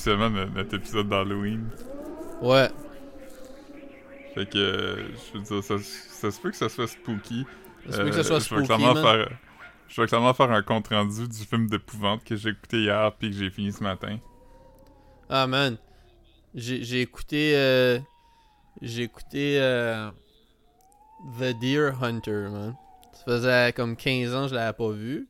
c'est officiellement no- notre épisode d'Halloween. Ouais. Fait que, euh, je veux dire, ça, ça se peut que ça soit spooky. Ça se peut que ça soit Euh, spooky, Je vais clairement faire... Je vais clairement faire un compte-rendu du film d'épouvante que j'ai écouté hier puis que j'ai fini ce matin. Ah, man. J'ai j'ai écouté... euh, J'ai écouté... euh, The Deer Hunter, man. Ça faisait comme 15 ans que je l'avais pas vu.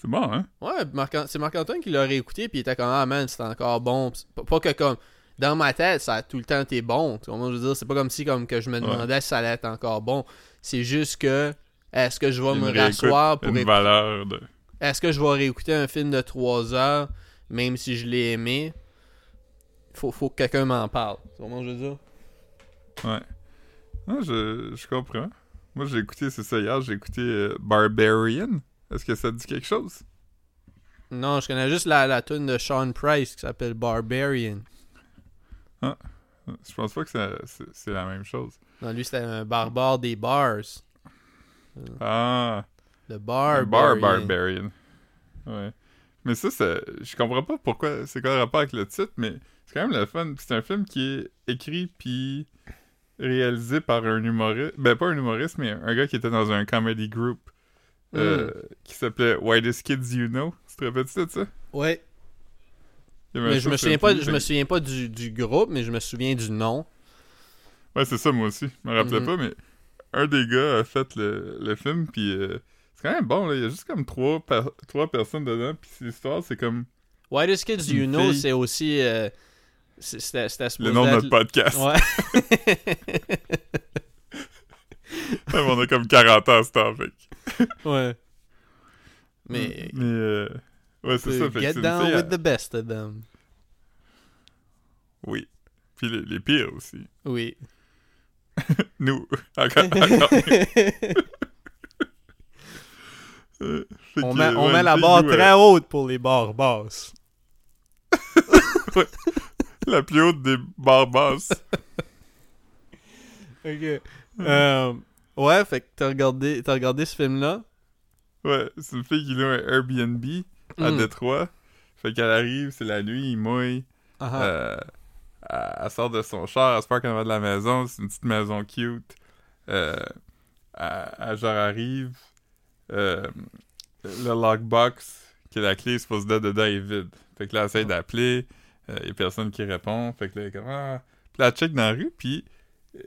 C'est bon, hein? Ouais, Marc- c'est Marc-Antoine qui l'aurait écouté, puis il était comme, ah man, c'est encore bon. Pas, pas que comme, dans ma tête, ça a tout le temps été bon. Tu vois, je veux dire, c'est pas comme si comme que je me Ouais. demandais si ça allait être encore bon. C'est juste que, est-ce que je vais me rasseoir pour Une écouter. valeur de... Est-ce que je vais réécouter un film de 3 heures, même si je l'ai aimé? Faut, faut que quelqu'un m'en parle. Tu vois, je veux dire? Ouais. Non, je, je comprends. Moi, j'ai écouté, c'est ça, hier, j'ai écouté euh, Barbarian. Est-ce que ça te dit quelque chose? Non, je connais juste la, la tune de Sean Price qui s'appelle Barbarian. Je pense pas que c'est c'est la même chose. Non, lui, c'était un barbare des bars. Ah, Le bar. Bar Barbarian. Ouais. Mais ça, c'est- je comprends pas pourquoi, c'est quoi le rapport avec le titre, mais c'est quand même le fun. C'est un film qui est écrit puis réalisé par un humoriste. Ben, pas un humoriste, mais un gars qui était dans un comedy group euh, qui s'appelait Whitest Kids You Know. Tu te rappelles de ça? Ouais. Mais je me souviens pas, je me souviens pas du, du groupe, mais je me souviens du nom. Ouais, c'est ça, moi aussi. Je me rappelais Mhm. pas, mais un des gars a fait le, le film, puis euh, c'est quand même bon, là. Il y a juste comme trois, per- trois personnes dedans, puis l'histoire, c'est comme Whitest Kids You Know, c'est aussi. euh, C'était le nom de notre podcast. Ouais. On a comme 40 ans, ce temps, fait. Ouais. Mais. Mais, euh, ouais, c'est ça. Fait que Get down with the best of them. Oui. Puis les, les pires aussi. Oui. Nous. Encore. encore. Euh, on met, on met la barre très haute pour les barres basses. La plus haute des barres basses. Ok. Euh, ouais, fait que t'as regardé, t'as regardé ce film-là? Ouais, c'est une fille qui loue un Airbnb à Mm. Détroit. Fait qu'elle arrive, c'est la nuit, il mouille. Ah ah. Euh, elle, elle sort de son char, elle se parque en avant de la maison, c'est une petite maison cute. Euh, elle, elle, genre arrive, euh, le lockbox, qui est la clé, supposée d'être dedans, est vide. Fait que là, elle essaie d'appeler, il y a personne qui répond. Fait que là, elle est comme, ah. Puis là, elle check dans la rue, puis euh,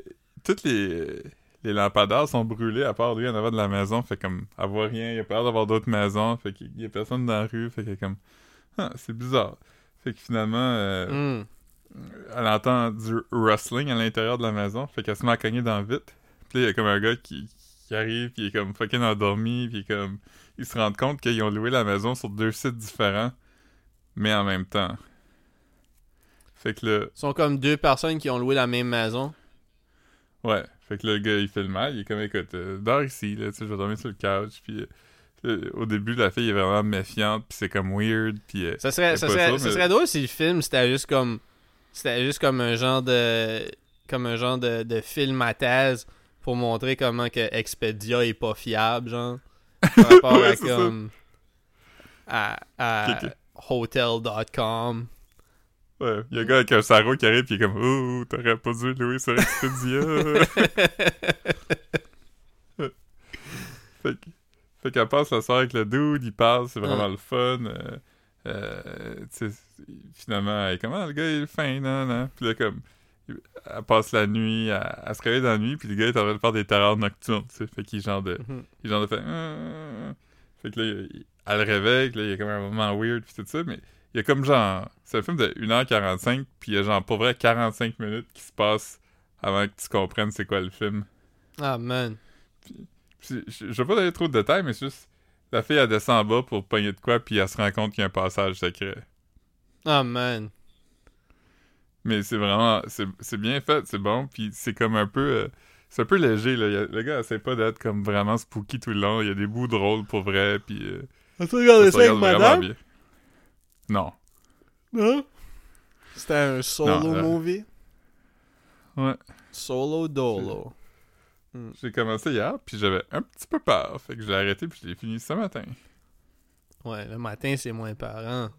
toutes les, les lampadaires sont brûlés à part lui en avant de la maison. Fait comme, elle voit rien, il a l'air d'avoir d'autres maisons. Fait qu'il y a personne dans la rue. Fait qu'elle comme, ah, c'est bizarre. Fait que finalement, euh, Mm. elle entend du rustling à l'intérieur de la maison, fait qu'elle se met à cogner dans le vitre. Puis là, il y a comme un gars qui, qui arrive, puis il est comme fucking endormi, puis comme... Ils se rendent compte qu'ils ont loué la maison sur deux sites différents, mais en même temps. Fait que là, Ils sont comme deux personnes qui ont loué la même maison. ouais, fait que le gars, il fait le mal, il est comme, écoute, euh, dors ici, là, tu sais, je vais dormir sur le couch, puis... euh, au début, la fille est vraiment méfiante, puis c'est comme weird, puis... euh, Ça serait, ça serait, ça, serait drôle si le film c'était juste comme. C'était juste comme un genre de. Comme un genre de, de film à thèse pour montrer comment que Expedia est pas fiable, genre. Par rapport Ouais, à ça. comme. À, à hotel.com. Ouais, il y a un gars avec un sarreau qui arrive, puis il est comme, oh, t'aurais pas dû louer sur Expedia. Fait que- fait qu'elle passe la soirée avec le dude, il parle, c'est vraiment le fun. euh, euh, finalement, elle est comme, ah, le gars, il est fin, non, non. Puis là, comme, elle passe la nuit, elle, elle se réveille dans la nuit, puis le gars est en train de faire des terreurs nocturnes, tu sais. Fait qu'il est genre de, il est genre de fait, Ah. fait que là, elle le réveille, que là, il y a comme un moment weird, puis tout ça, mais il y a comme genre, c'est un film de 1h45, puis il y a genre, pour vrai, 45 minutes qui se passent avant que tu comprennes c'est quoi le film. Ah man. Puis, je, je vais pas donner trop de détails, mais c'est juste la fille elle descend en bas pour pogner de quoi, puis elle se rend compte qu'il y a un passage secret. Ah man. Mais c'est vraiment, c'est bien fait, c'est bon, puis c'est comme un peu, euh, c'est un peu léger là. A- le gars essaie pas d'être comme vraiment spooky tout le long. Il y a des bouts drôles pour vrai, puis euh, ça se regarde vraiment bien. Non. Non? C'était un solo Non, euh, movie? Ouais. Solo dolo. J'ai commencé hier, puis j'avais un petit peu peur, fait que je l'ai arrêté, puis je l'ai fini ce matin. Ouais, le matin c'est moins parent.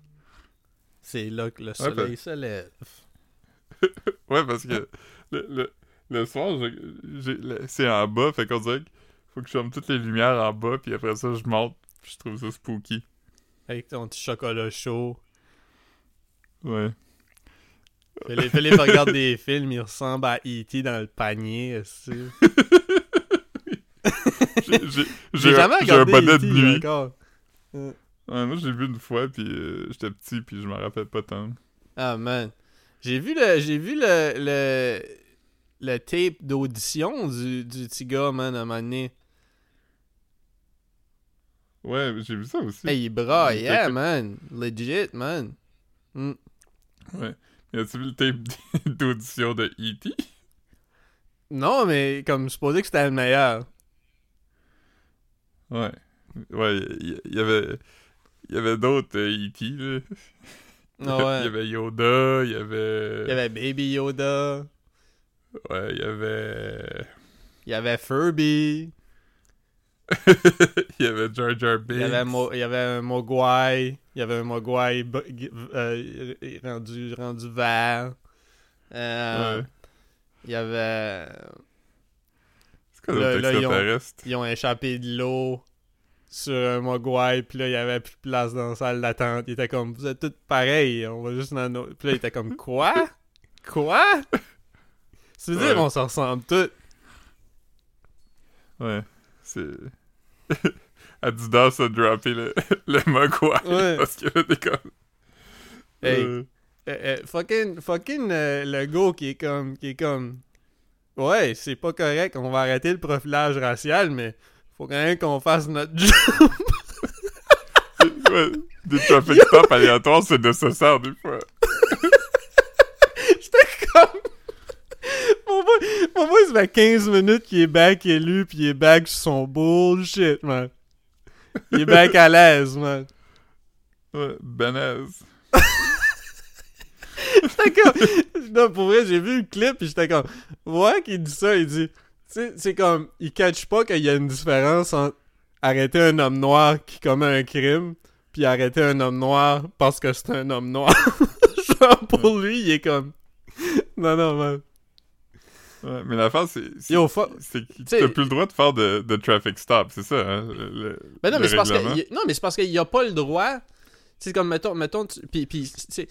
c'est là que le soleil se lève. Ouais, parce que le, le, le soir, j'ai- c'est en bas, fait qu'on dirait qu'il faut que je ferme toutes les lumières en bas, puis après ça, je monte, puis je trouve ça spooky. Avec ton petit chocolat chaud. Ouais. Philippe, Philippe regarde des films, il ressemble à E.T. dans le panier. J'ai- jamais j'ai un regardé bonnet E.T. de nuit. Ouais, moi, j'ai vu une fois, puis euh, j'étais petit, puis je m'en rappelle pas tant. Ah man. J'ai vu le j'ai vu le le, le tape d'audition du, du petit gars, man, à un moment donné. Ouais, j'ai vu ça aussi. Hey, il braille, Il yeah, man. Legit, man. Mm. Ouais. Mais as-tu vu le tape d'audition de E E.T.? Non, mais comme supposé que c'était le meilleur. Ouais. Ouais, il y, y avait... Il y avait d'autres euh, E.T., là. Ah Il y ouais. avait Yoda, il y avait... Il y avait Baby Yoda. Ouais, il y avait... Il y avait Furby. il y avait Jar Jar Binks. Il y avait, Mo- il y avait un Mogwai. Il y avait un Mogwai euh, rendu, rendu vert. Euh, Ouais. Il y avait. C'est quoi Là- ils ont-? Ils ont échappé de l'eau sur un Mogwai, puis là, il y avait plus de place dans la salle d'attente. Il était comme, vous êtes tous pareils, on va juste dans nos. Puis là, il était comme, quoi? Quoi? C'est dire, Ouais. on se ressemble tous. Ouais. C'est... Adidas a droppé le, le Mogwai Ouais. parce qu'il était comme... Hey. Euh, Euh, euh, fucking, fucking euh, le go qui est comme, qui est comme, ouais, c'est pas correct, on va arrêter le profilage racial, mais faut quand même qu'on fasse notre job. ouais, des traffic stops aléatoires, c'est nécessaire des fois. J'étais comme, mon boy, mon boy, ça fait 15 minutes qu'il est back élu, pis il est back sur son bullshit, man. Il est back à l'aise, man. Ouais, Benez. J'étais comme, non, pour vrai, j'ai vu le clip, pis j'étais comme, ouais, qu'il dit ça, il dit, c'est comme, il catch pas qu'il y a une différence entre arrêter un homme noir qui commet un crime, puis arrêter un homme noir parce que c'est un homme noir. Genre, pour lui, il est comme, non, non, man. Ouais, mais l'affaire, c'est... c'est- Yo, fuck. C'est que t'as plus le droit de faire de, de traffic stop, c'est ça, hein? Le, Ben non, le mais c'est parce que non, mais c'est parce qu'il y a pas le droit. C'est comme mettons, mettons, tu, puis, puis tu sais,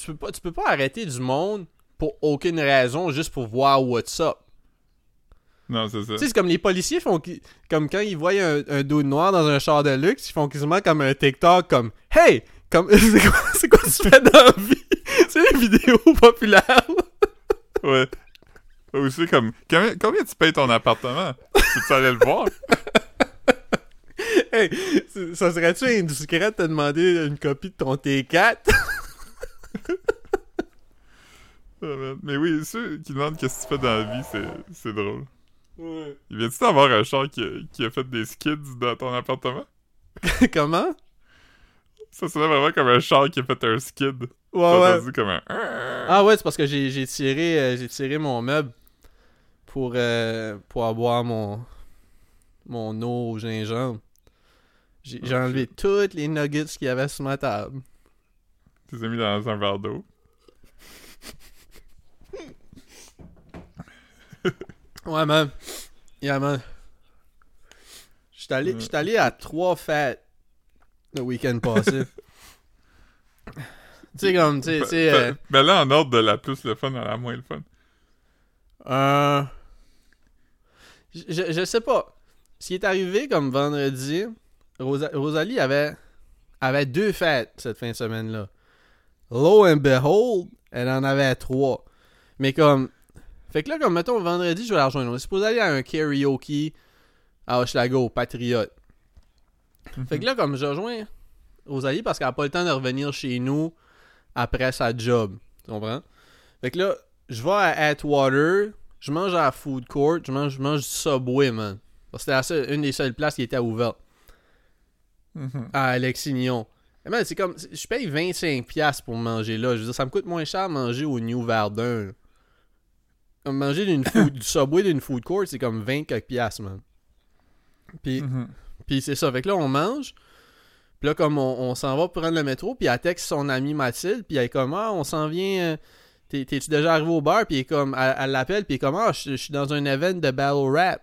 tu peux pas, tu peux pas arrêter du monde pour aucune raison, juste pour voir what's up. Non, c'est ça. Tu sais, c'est comme les policiers font, comme quand ils voient un, un dos noir dans un char de luxe, ils font quasiment comme un TikTok, comme Hey, comme c'est quoi, c'est quoi tu fais dans la vie? C'est des vidéos populaires. Ouais. Aussi, comme, combien, combien tu payes ton appartement? tu aller le voir? hey, ça serait-tu indiscret de te demander une copie de ton T4 Ah. Mais oui, ceux qui demandent qu'est-ce que tu fais dans la vie, c'est, c'est drôle. Ouais. Il vient-tu d'avoir un char qui a, qui a fait des skids dans ton appartement? Comment? Ça sonne vraiment comme un char qui a fait un skid. Ouais, ouais. entendu comme un... Ah ouais, c'est parce que j'ai j'ai tiré euh, j'ai tiré mon meuble pour euh, pour avoir mon mon eau au gingembre. J'ai j'ai enlevé toutes les nuggets qu'il y avait sur ma table. Tu les as mis dans un verre d'eau. Ouais man. Yeah man. J'étais allé allé à trois fêtes le week-end passé. tu sais comme tu sais euh, Ben là, en ordre de la plus le fun à la moins le fun. Euh... Je, je sais pas. Ce qui est arrivé comme vendredi, Rosa- Rosalie avait, avait deux fêtes cette fin de semaine-là. Lo and behold, elle en avait trois. Mais comme. Fait que là, comme mettons, vendredi, je vais la rejoindre. On est supposé aller à un karaoke à Hochelaga, Patriote. Fait que là, comme je rejoins Rosalie parce qu'elle a pas le temps de revenir chez nous après sa job. Tu comprends? Fait que là, je vais à Atwater, je mange à la food court, je mange, je mange du Subway, man. Parce que C'était une des seules places qui était ouverte Mhm. à Alexignon. Man, c'est comme, je paye 25$ pour manger là. Je veux dire, ça me coûte moins cher manger au New Verdun. là. Comme manger d'une food, du Subway d'une food court, c'est comme 20 quelques piastres, man. Puis, Mhm. puis c'est ça. Fait que là, on mange. Puis là, comme on, on s'en va pour prendre le métro, puis elle texte son amie Mathilde, puis elle est comme, ah, on s'en vient. euh, t'es- T'es-tu déjà arrivé au bar? Puis comme, elle, elle l'appelle, puis elle est comme, ah, je suis dans un event de battle rap.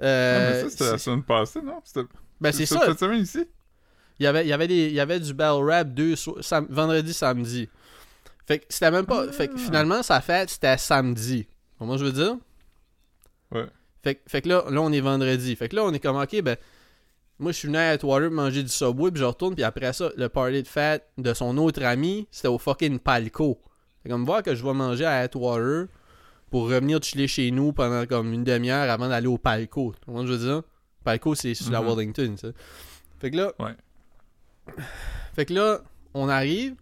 Ah, Euh, mais ça, c'était la semaine passée, non? C'était ben, c'est ça. cette semaine ici? Il y avait, il y avait, des, il y avait du battle rap deux sam- vendredi, samedi. Fait que c'était même pas. Fait que Ah. finalement, sa fête, c'était samedi. Comment je veux dire? Ouais. Fait, fait que là, là, on est vendredi. Fait que là, on est comme, ok, ben. Moi, je suis venu à Atwater manger du Subway, puis je retourne, puis après ça, le party de fête de son autre ami, c'était au fucking Palco. Fait comme voir que je vais manger à Atwater pour revenir chiller chez nous pendant comme une demi-heure avant d'aller au Palco. Comment je veux dire? Palco, c'est sur la Mhm. Wellington, ça. Fait que là. Ouais. Fait que là, on arrive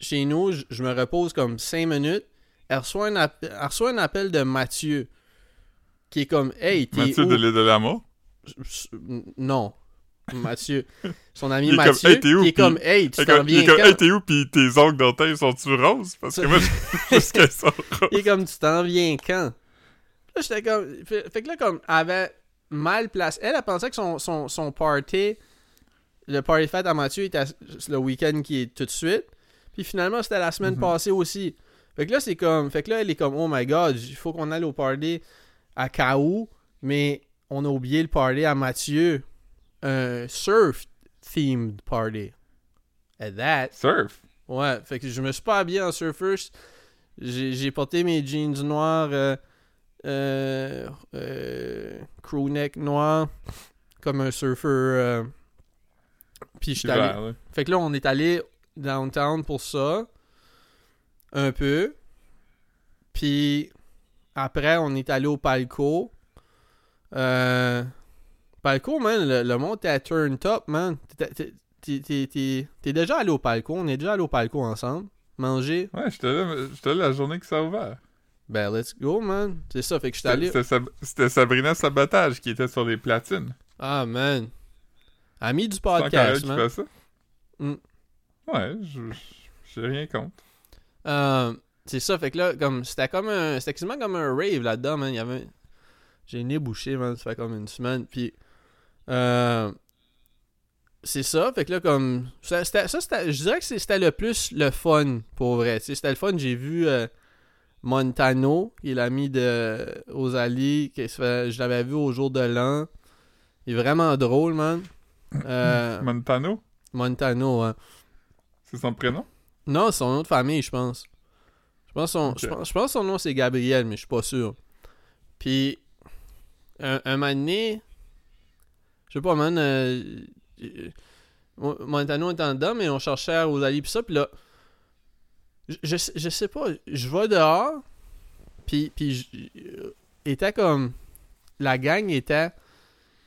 chez nous, je, me repose comme 5 minutes. Elle reçoit, un app- elle reçoit un appel de Mathieu qui est comme Hey, t'es Mathieu où? de l'île de l'amour? Non. Mathieu. Son ami Il comme, Mathieu. Hey, t'es où? qui est comme Hey, tu Il est t'en comme, il est viens comme, quand? hey, t'es où? Pis tes ongles dentaires sont-tu roses? Parce que moi, je qu'elles sont roses. Il est comme tu t'en viens quand? Là, j'étais comme. Fait, que là, comme, elle avait mal placé. Elle, elle pensait que son, son, son party, le party fête à Mathieu était le week-end qui est tout de suite. Puis finalement, c'était la semaine Mhm. passée aussi. Fait que là, c'est comme. Fait que là, elle est comme, oh my god, il faut qu'on aille au party à K.O. Mais on a oublié le party à Mathieu. Un surf-themed party. And that. Surf? Ouais, fait que je me suis pas habillé en surfer. J'ai j'ai porté mes jeans noirs, euh, euh, euh, crew neck noir, comme un surfer. euh, Puis j'étais allé. Fait que là, on est allé downtown pour ça. Un peu. Puis après, on est allé au Palco. Euh, Palco, man, le, le monde était à turn top, man. T'es- déjà allé au Palco. On est déjà allé au Palco ensemble. Manger. Ouais, j'étais là, là la journée que ça a ouvert. Ben, let's go, man. C'est ça, fait que j'étais allé. c'était Sab- c'était Sabrina Sabotage qui était sur les platines. Ah, man. Ami du podcast, qui man. fait ça? Mm. Ouais, j'ai rien contre. Euh, c'est ça, fait que là, comme, c'était comme un, c'était quasiment comme un rave là-dedans, man. Il y avait, j'ai le nez bouché, man, ça fait comme une semaine, puis, euh, c'est ça, fait que là, comme, ça, c'était, ça, je dirais que c'était le plus le fun, pour vrai, c'était le fun, j'ai vu euh, Montano, qui est l'ami de qui fait- je l'avais vu au jour de l'an, il est vraiment drôle, man. Euh, Montano, Montano, hein. c'est son prénom? Non, c'est son nom de famille, je pense. Je pense son, Ok. je pense, je pense son nom c'est Gabriel, mais je suis pas sûr. Puis, un, un moment donné, je sais pas, man, euh, euh, Mo- Montano était en dedans, mais on cherchait à Rosalie pis ça, pis là, je, je, sais- je sais pas, je vais dehors, puis, puis je- euh, était comme, la gang était,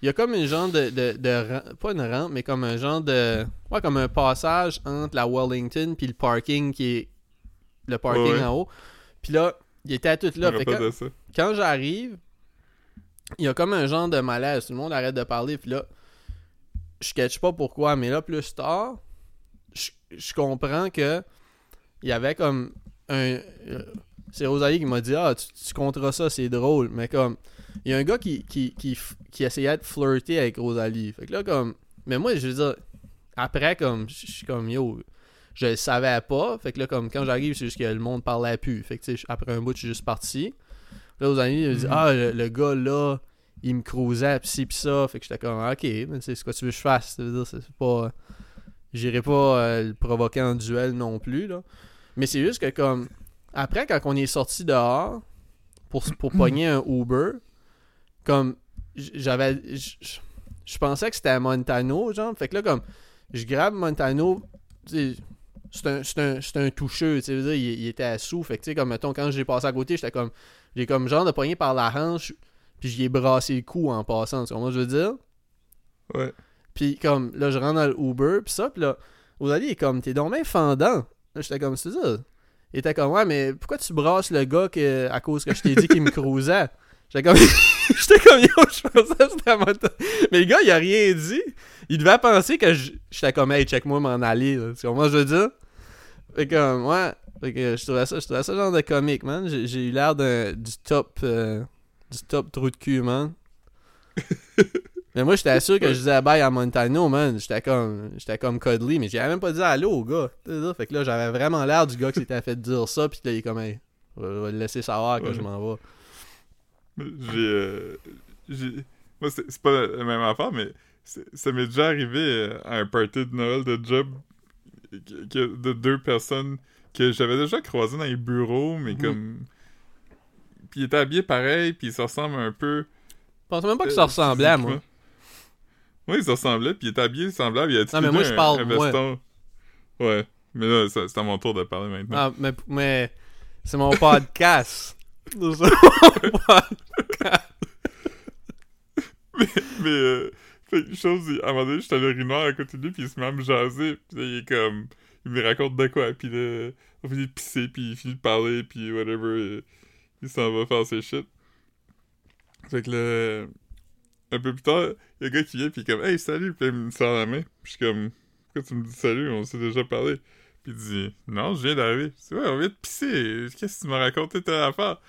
il y a comme une genre de, de, pas une rampe, mais comme un genre de, ouais, comme un passage entre la Wellington puis le parking qui est, le parking Ouais. en haut. Puis là, il était tout là. Fait ça. quand j'arrive, il y a comme un genre de malaise. Tout le monde arrête de parler. Puis là, je catch pas pourquoi, mais là, plus tard, je, comprends que il y avait comme un. euh, C'est Rosalie qui m'a dit Ah, tu, tu compteras ça, c'est drôle. Mais comme, il y a un gars qui, qui, qui, qui essayait de flirter avec Rosalie. Fait que là, comme. Mais moi, je veux dire, après, comme, je suis comme Yo, je le savais pas. Fait que là, comme, quand j'arrive, c'est juste que le monde parlait plus. Fait que, après un bout, je suis juste parti. Là, aux amis, il me dit Mhm. Ah, le, le gars là, il me cruisait, pis ci, pis ça. Fait que j'étais comme Ok, mais c'est ce que tu veux que je fasse. Ça veut dire, c'est pas. J'irai pas euh, le provoquer en duel non plus, là. Mais c'est juste que, comme. Après, quand on est sorti dehors pour, pour pogner un Uber, comme. J'avais. Je pensais que c'était Montano, genre. Fait que là, comme. Je grabe Montano. C'est un, c'est un, c'est un toucheux, tu sais, il, il était sous. Fait que, tu sais, comme, mettons, quand j'ai passé à côté, j'étais comme. J'ai comme genre de pogné par la hanche, puis j'y ai brassé le cou en passant. Tu comprends ce que je veux dire? Ouais. Puis comme, là, je rentre dans le Uber, puis ça, puis là, Rosalie est comme, t'es donc bien fendant. Là, j'étais comme, c'est ça. Il était comme, ouais, mais pourquoi tu brasses le gars que, à cause que je t'ai dit qu'il me cruisait? J'étais comme, j'étais comme, yo, je pensais que c'était à temps. Mais le gars, il a rien dit. Il devait penser que j'étais comme, hey, check-moi m'en aller. là. Tu comprends ce que je veux dire? Fait comme, ouais. Fait que je trouvais ça, je trouvais ça genre de comique, man. J'ai eu l'air d'un- du top, euh, du top trou de cul, man. Mais moi, j'étais sûr que je disais bye à Montano, man. J'étais comme, j'étais comme cuddly, mais j'avais même pas dit allô au gars. Fait que là, j'avais vraiment l'air du gars qui s'était fait dire ça, puis là, il est comme, hey, je vais le laisser savoir que Ouais. je m'en vais. J'ai. euh, j'ai- Moi, c'est pas la même affaire, mais ça m'est déjà arrivé euh, à un party de Noël de job de deux personnes que j'avais déjà croisées dans les bureaux, mais Mhm. comme. Puis ils étaient habillés pareil, puis ils se ressemblent un peu. Je pense même pas que euh, ça ressemblait à moi. Oui, ils se ressemblaient, puis ils étaient habillés semblables. Il y a Non, mais moi, je parle. Ouais, mais là, c'est à mon tour de parler maintenant. Ah, mais, mais c'est mon podcast. C'est mon podcast. Mais, euh, fait que chose, à un moment donné, j'étais à l'urinoir à côté de lui, puis il se met à me jaser, puis là, il est comme, il me raconte de quoi, puis là, on finit de pisser, puis il finit de parler, puis whatever, il s'en va faire ses shit. Fait que là, un peu plus tard, il y a un gars qui vient, puis il est comme, hey, salut, puis il me serre la main, puis je suis comme, pourquoi tu me dis salut, on s'est déjà parlé. Puis il dit, non, je viens d'arriver. C'est ouais, on vient de pisser, qu'est-ce que tu m'as raconté telle affaire?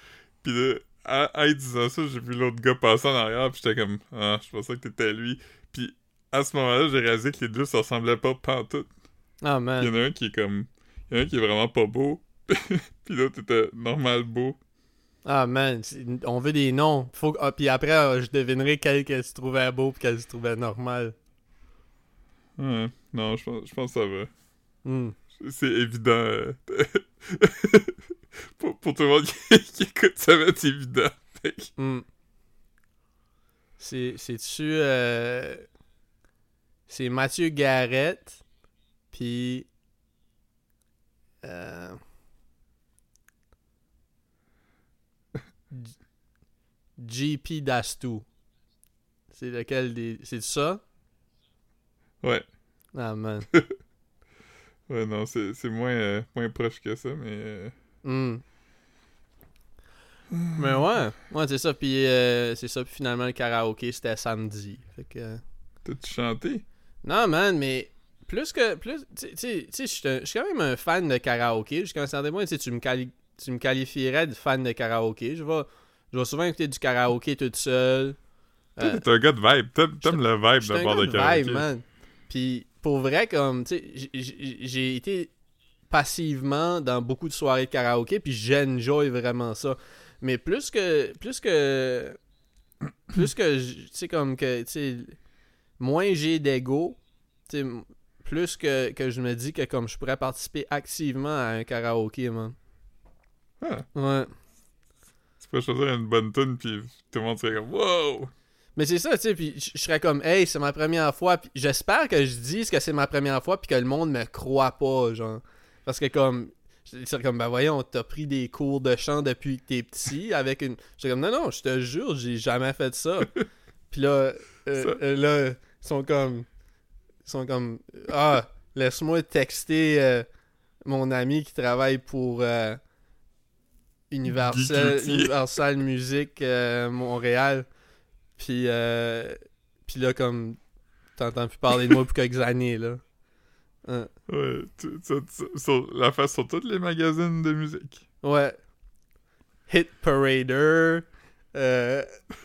Puis là, à, disant ça, j'ai vu l'autre gars passer en arrière, puis j'étais comme, ah, je pensais que t'étais lui. Puis à ce moment-là, j'ai réalisé que les deux se ressemblaient pas pantoute. Ah, Il y man. en a un qui est comme, il y en a un qui est vraiment pas beau, puis l'autre était normal beau. Ah, man. On veut des noms. Faut... Ah, puis après, euh, je devinerai quel que tu trouvais beau puis quel tu trouvais normal. Ouais, non, je pense, je pense que ça va. Hmm. C'est évident. euh, pour, pour tout le monde qui, qui écoute, ça va être évident. Hmm. C'est, c'est-tu... euh, C'est Mathieu Garrett, puis... JP Dastou. C'est lequel des... C'est ça? Ouais. Ah, man. Ouais, non, c'est moins, euh, moins proche que ça, mais... euh, Hmm. Mais ouais, ouais c'est ça. Puis euh, c'est ça. Puis finalement, le karaoké, c'était samedi. Fait que... T'as-tu chanté? Non, man, mais plus que. plus Tu sais- je suis quand même un fan de karaoké. Jusqu'à un certain point, tu me qualifierais de fan de karaoké. Je vais, je vais souvent écouter du karaoké toute seule. Euh, t'es un gars de vibe. T'aimes le vibe de bord de karaoké. vibe, man. Puis pour vrai, comme, tu sais, j'ai été passivement dans beaucoup de soirées de karaoké, puis j'enjoy vraiment ça. Mais plus que, plus que, plus que, tu sais, comme que, tu sais, moins j'ai d'ego, tu sais, m- plus que, que je me dis que comme je pourrais participer activement à un karaoké, man. Ah, Ouais. Tu peux choisir une bonne tune puis tout le monde serait comme wow! Mais c'est ça, tu sais, puis je serais comme, hey, c'est ma première fois, puis j'espère que je dise que c'est ma première fois, puis que le monde me croit pas, genre. Parce que comme, c'est comme, ben voyons, t'as pris des cours de chant depuis que t'es petit, avec une. J'étais comme, non, non, je te jure, j'ai jamais fait ça. puis là, euh, euh, là, ils sont comme, ils sont comme, ah, laisse-moi texter euh, mon ami qui travaille pour Universal. Universal Music euh, Montréal. Puis, euh, puis là, comme, t'entends plus parler de moi pour quelques années, là. Hein. Ouais, tu, tu- tu- sur, la face sur tous les magazines de musique. Ouais. Hit Parader. Euh,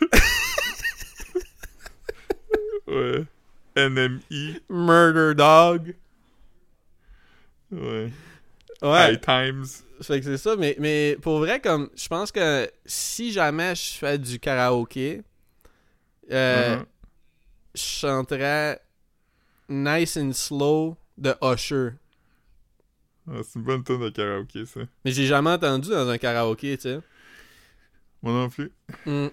Ouais. NMI. Murder Dog. Ouais. Ouais. High Times. Fait que c'est ça, mais, mais pour vrai, comme, je pense que si jamais je fais du karaoké, euh, Mhm. je chanterais Nice and Slow de Usher. Ah, c'est une bonne tune de karaoké, ça. Mais j'ai jamais entendu dans un karaoké, tu sais. Moi non plus. Mm.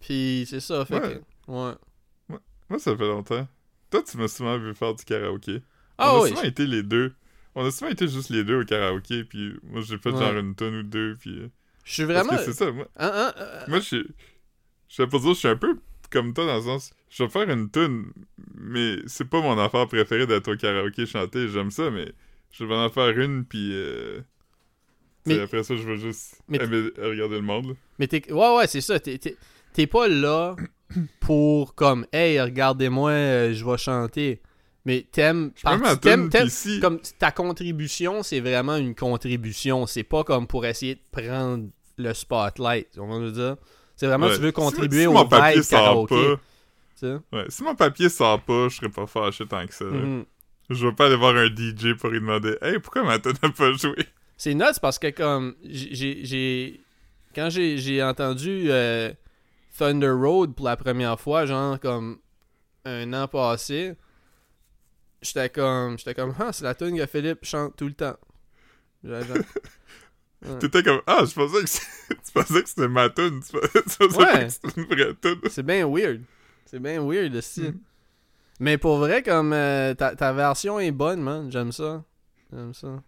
Puis c'est ça, fait Ouais. que. Ouais. Moi, ça fait longtemps. Toi, tu m'as souvent vu faire du karaoké. Ah On a oui. souvent été les deux. On a souvent été juste les deux au karaoké, puis moi, j'ai fait Ouais. genre une tonne ou deux, puis... euh, Je suis Parce vraiment. que c'est ça, moi. Hein, hein, euh, Moi, je suis... Je vais pas dire, je suis un peu comme toi, dans le sens... Je vais faire une tune, mais c'est pas mon affaire préférée d'être au karaoké chanter. J'aime ça, mais je vais en faire une, puis... Euh... Mais- après ça, je vais juste Mais- aimer regarder le monde, là. Mais t'es. Ouais, ouais, c'est ça. T'es, t'es, t'es pas là pour comme, hey, regardez-moi, euh, je vais chanter. Mais t'aimes. T'aimes- si... comme ta contribution, c'est vraiment une contribution. C'est pas comme pour essayer de prendre le spotlight. On va dire? C'est vraiment, Ouais. tu veux Si- contribuer si au mon papier vibe karaoké. Ouais, si mon papier sort pas, je serais pas fâché tant que ça. Mhm. Je vais pas aller voir un DJ pour lui demander Hey, pourquoi ma tune n'a pas joué C'est nuts parce que comme j'ai quand j'ai j'ai entendu euh, Thunder Road pour la première fois, genre comme un an passé, j'étais comme j'étais comme ah c'est la tune que Philippe chante tout le temps. Ouais. T'étais comme Ah, je pensais que tu pensais que c'était ma tune. Tu pensais Ouais. que c'était une vraie tune. C'est bien weird. C'est bien weird aussi. Mhm. Mais pour vrai comme euh, ta, ta version est bonne man, j'aime ça. J'aime ça.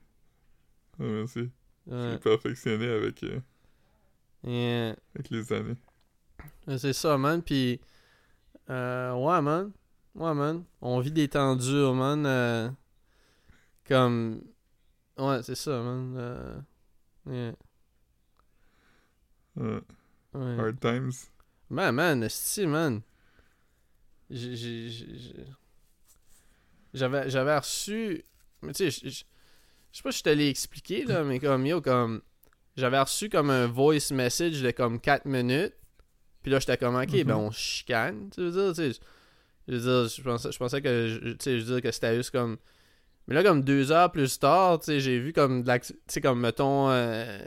Ah, merci. Ouais. J'ai perfectionné avec, euh, Yeah. avec les années. C'est ça, man. Puis, euh, ouais, man. Ouais, man. On vit des temps durs, man. euh, comme. Ouais, c'est ça, man. euh, yeah, ouais. Hard times. Man, man, si, man. J'avais j'avais reçu. Mais tu sais, je- sais pas si je te l'ai expliqué, là, mais comme, yo, comme. J'avais reçu comme un voice message de comme 4 minutes. Puis là, j'étais comme, ok, Mhm. ben on chicane. Tu veux dire, tu sais. Je veux dire, je pensais, je pensais que. je- que c'était juste comme. Mais là, comme deux heures plus tard, tu sais, j'ai vu comme de. Tu sais, comme, mettons. euh,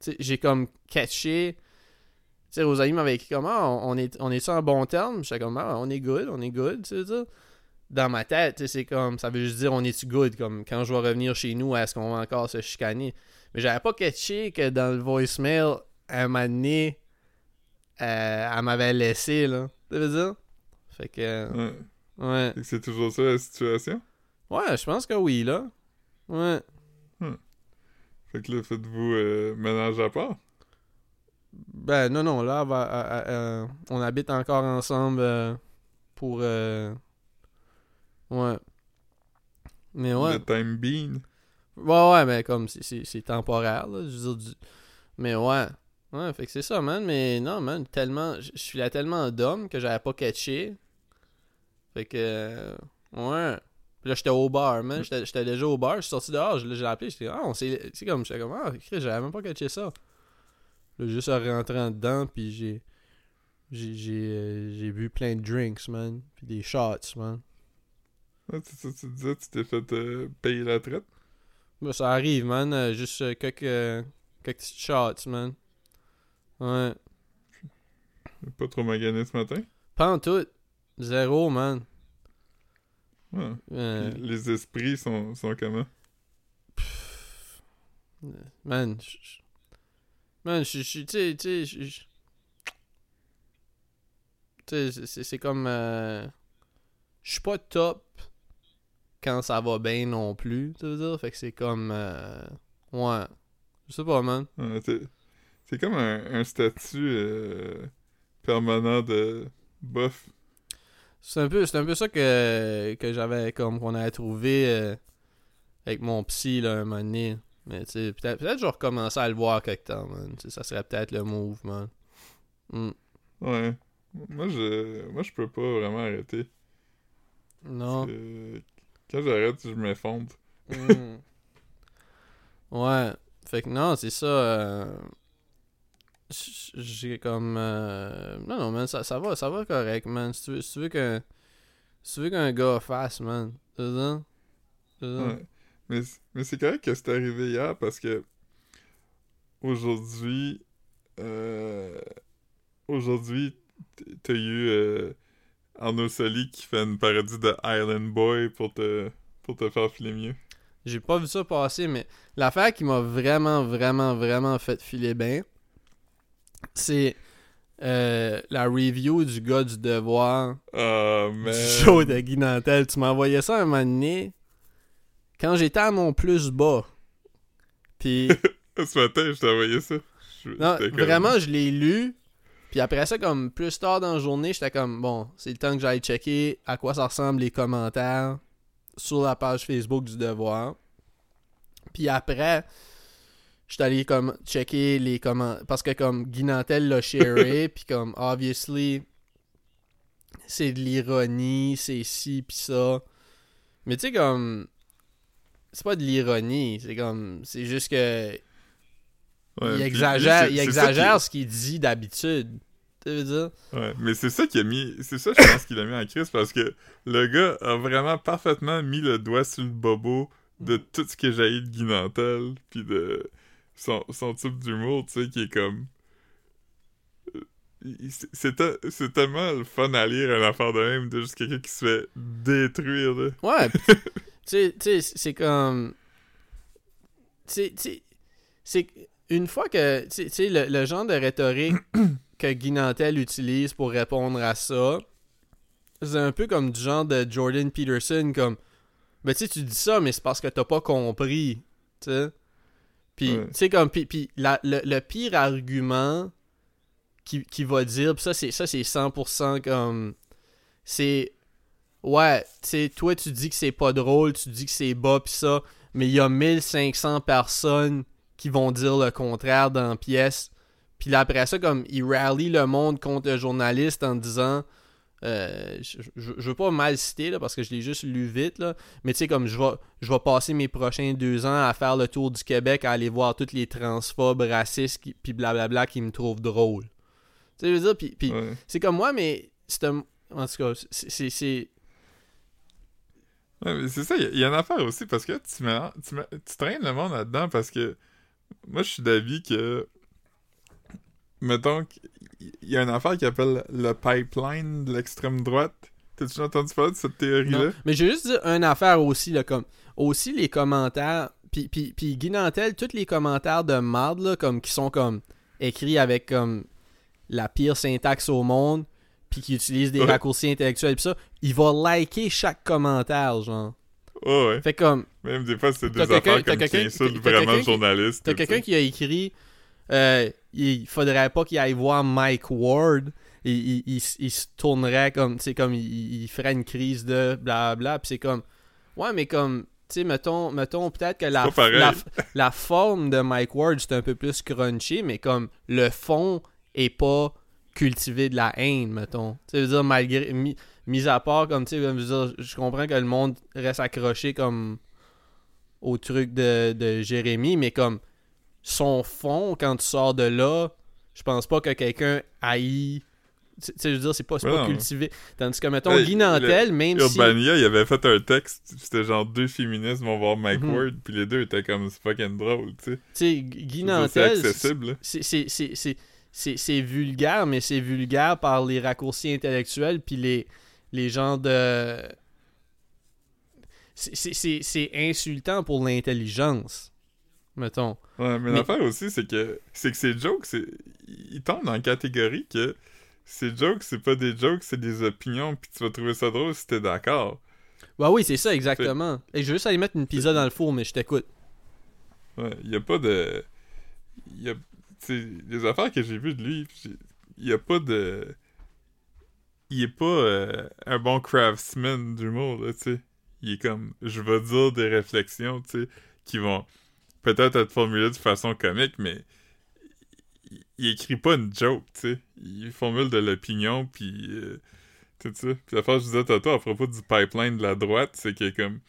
tu sais, j'ai comme catché. Tu sais, Rosalie m'avait écrit comment on est on est en bon terme? J'étais comme ah, on est good, on est good, tu sais. Dans ma tête, tu sais, c'est comme ça veut juste dire on est good? Comme quand je vais revenir chez nous, est-ce qu'on va encore se chicaner? Mais j'avais pas catché que dans le voicemail, elle m'a donné euh, elle m'avait laissé là. Tu veux dire? Fait que Ouais. ouais. Fait que c'est toujours ça la situation? Ouais, je pense que oui là. Ouais. Fait que là, faites-vous euh, ménage à part? Ben non non, là va- euh, on habite encore ensemble euh, pour euh, ouais. Mais ouais. Le time bean. Ouais, ouais, mais comme c'est- c'est c'est temporaire, là. Je veux dire, du- Mais ouais. Ouais, fait que c'est ça, man. Mais non, man, tellement. Je je suis là tellement d'hommes que j'avais pas catché. Fait que. euh, Ouais. Puis là, j'étais au bar, man. J'étais j'étais déjà au bar. Je suis sorti dehors. J'ai appelé. J'étais, ah, on s'est. C'est comme. J'étais comme, ah, j'avais même pas catché ça. Là, juste en rentrant dedans, puis j'ai. J'ai j'ai euh, j'ai bu plein de drinks, man. Puis des shots, man. Ouais, c'est ça, tu disais, tu t'es fait euh, payer la traite? Bah, ça arrive, man. Euh, juste euh, quelques, quelques petites shots, man. Ouais. Pas trop magané ce matin? Pas en tout. Zéro, man. Ouais. Euh, les esprits sont, sont comment? man, je- man, je suis, tu sais, tu sais, je- je- tu sais, c'est- comme, euh, je suis pas top quand ça va bien non plus, tu veux dire, fait que c'est comme, euh, ouais, je sais pas, man. Ouais, c'est- c'est comme un, un statut permanent de bof. C'est un peu, c'est un peu ça que, que j'avais comme qu'on avait trouvé euh, avec mon psy là un moment donné. Mais tu sais, peut-être peut-être que je vais recommencer à le voir quelque temps, man. Ça serait peut-être le move, man. Hmm. Ouais. Moi, je moi je peux pas vraiment arrêter. Non. Quand j'arrête, je m'effondre. Hmm. Ouais. Fait que non, c'est ça. euh, J'ai comme. euh, Non, non, man, ça, ça va, ça va correct, man. Si tu veux, si tu veux qu'un. Si tu veux qu'un gars fasse, man. C'est ça? C'est ça? Ouais. Mais, mais c'est correct que c'est arrivé hier parce que aujourd'hui, euh, aujourd'hui, t'as eu euh, Arnaud Soli qui fait une parodie de Island Boy pour te, pour te faire filer mieux. J'ai pas vu ça passer, mais l'affaire qui m'a vraiment, vraiment, vraiment fait filer bien, c'est euh, la review du gars du devoir du man. show de Guy Nantel. Tu m'as envoyé ça un moment donné quand j'étais à mon plus bas. Puis, Ce matin, je t'ai envoyé ça. Je- non, vraiment, je l'ai lu. Puis après ça, comme plus tard dans la journée, j'étais comme, bon, c'est le temps que j'aille checker à quoi ça ressemble les commentaires sur la page Facebook du Devoir. Puis après, j'étais allé comme checker les commentaires. Parce que comme Guy Nantel l'a sharé, puis comme, obviously, c'est de l'ironie, c'est ci, puis ça. Mais tu sais, comme, c'est pas de l'ironie, c'est comme, c'est juste que Ouais, il exagère, lui, il exagère qui- ce qu'il dit d'habitude. Tu veux dire? Ouais, mais c'est ça qui a mis. C'est ça, je pense, qu'il a mis en crise parce que le gars a vraiment parfaitement mis le doigt sur le bobo de tout ce que j'ai de Guy Nantel, puis de son, son type d'humour, tu sais, qui est comme. euh, C'est te- c'est tellement le fun à lire une affaire de même de juste quelqu'un qui se fait détruire, là. Ouais, tu sais, c'est comme. Tu sais, c'est une fois que. Tu sais- tu sais, le, le genre de rhétorique que Guy Nantel utilise pour répondre à ça, c'est un peu comme du genre de Jordan Peterson, comme. Ben, tu sais, tu dis ça, mais c'est parce que t'as pas compris, tu sais. Puis, Ouais. tu sais, comme. Puis, puis la- le, le pire argument qui, qui va dire, pis ça, c'est ça, c'est 100% comme. C'est. Ouais, tu sais, toi, tu dis que c'est pas drôle, tu dis que c'est bas, pis ça, mais il y a 1500 personnes qui vont dire le contraire dans la pièce. Puis là, après ça, comme, il rallie le monde contre le journaliste en disant... euh, je, veux pas mal citer, là, parce que je l'ai juste lu vite, là, mais tu sais, comme, je vais, je vais passer mes prochains deux ans à faire le tour du Québec, à aller voir tous les transphobes, racistes, qui- puis blablabla, qui me trouvent drôle. Tu sais, je veux dire, puis... puis Ouais. c'est comme moi, mais c'est un... En tout cas, c'est- c'est... c'est- Ouais, mais c'est ça, il y a- il y, a une affaire aussi, parce que tu, mélanges- tu, mets- tu traînes le monde là-dedans, parce que moi, je suis d'avis que, mettons, qu'il y a une affaire qui appelle le pipeline de l'extrême droite. T'as-tu déjà entendu parler de cette théorie-là? Mais je vais juste dire une affaire aussi, là, comme. Aussi les commentaires. Puis, puis, puis Guy Nantel, tous les commentaires de marde, là, comme, qui sont comme écrits avec comme la pire syntaxe au monde, puis qui utilisent des Ouais. raccourcis intellectuels, pis ça, il va liker chaque commentaire, genre. Ouais, ouais. Fait comme, Même des fois, c'est des affaires comme qui insultent vraiment le journaliste. T'as quelqu'un qui a écrit euh, il faudrait pas qu'il aille voir Mike Ward. Il, il, il s- il se tournerait comme, tu sais, comme il, ferait une crise de blablabla. Puis c'est comme, ouais, mais comme, tu sais, mettons, mettons peut-être que la, la, la forme de Mike Ward c'est un peu plus crunchy, mais comme le fond est pas cultivé de la haine, mettons. Tu sais, veux dire, malgré, mis, mis à part, comme, tu sais, je veux dire, je comprends que le monde reste accroché comme au truc de, de Jérémy, mais comme son fond, quand tu sors de là, je pense pas que quelqu'un haït. Tu sais, je veux dire, c'est pas, Ouais, pas cultivé. Tandis que, mettons, Ouais, Guy Nantel, même si. Urbania, il avait fait un texte, c'était genre deux féministes vont voir Mike Mhm. Ward, puis les deux étaient comme c'est fucking drôle, tu sais. Tu sais, Guy Nantel. accessible. c'est- c'est- c'est- vulgaire, mais c'est vulgaire par les raccourcis intellectuels puis les, les gens de... c'est insultant pour l'intelligence, mettons. Ouais, mais, Mais- l'affaire aussi, c'est que c'est que ces jokes, c'est ils tombent dans la catégorie que ces jokes, c'est pas des jokes, c'est des opinions, puis tu vas trouver ça drôle si t'es d'accord. Bah oui, c'est ça, exactement. Et je veux juste aller mettre une pizza dans le four, mais je t'écoute. Ouais, il y a pas de il y a tu sais les affaires que j'ai vues de lui, il y a pas de il est pas euh, un bon craftsman d'humour là, tu sais. Il est comme je vais dire des réflexions, tu sais, qui vont peut-être être formulées de façon comique, mais il, il écrit pas une joke, tu sais. Il formule de l'opinion puis euh, tout ça. Puis la fois que je disais tantôt à propos du pipeline de la droite, c'est que comme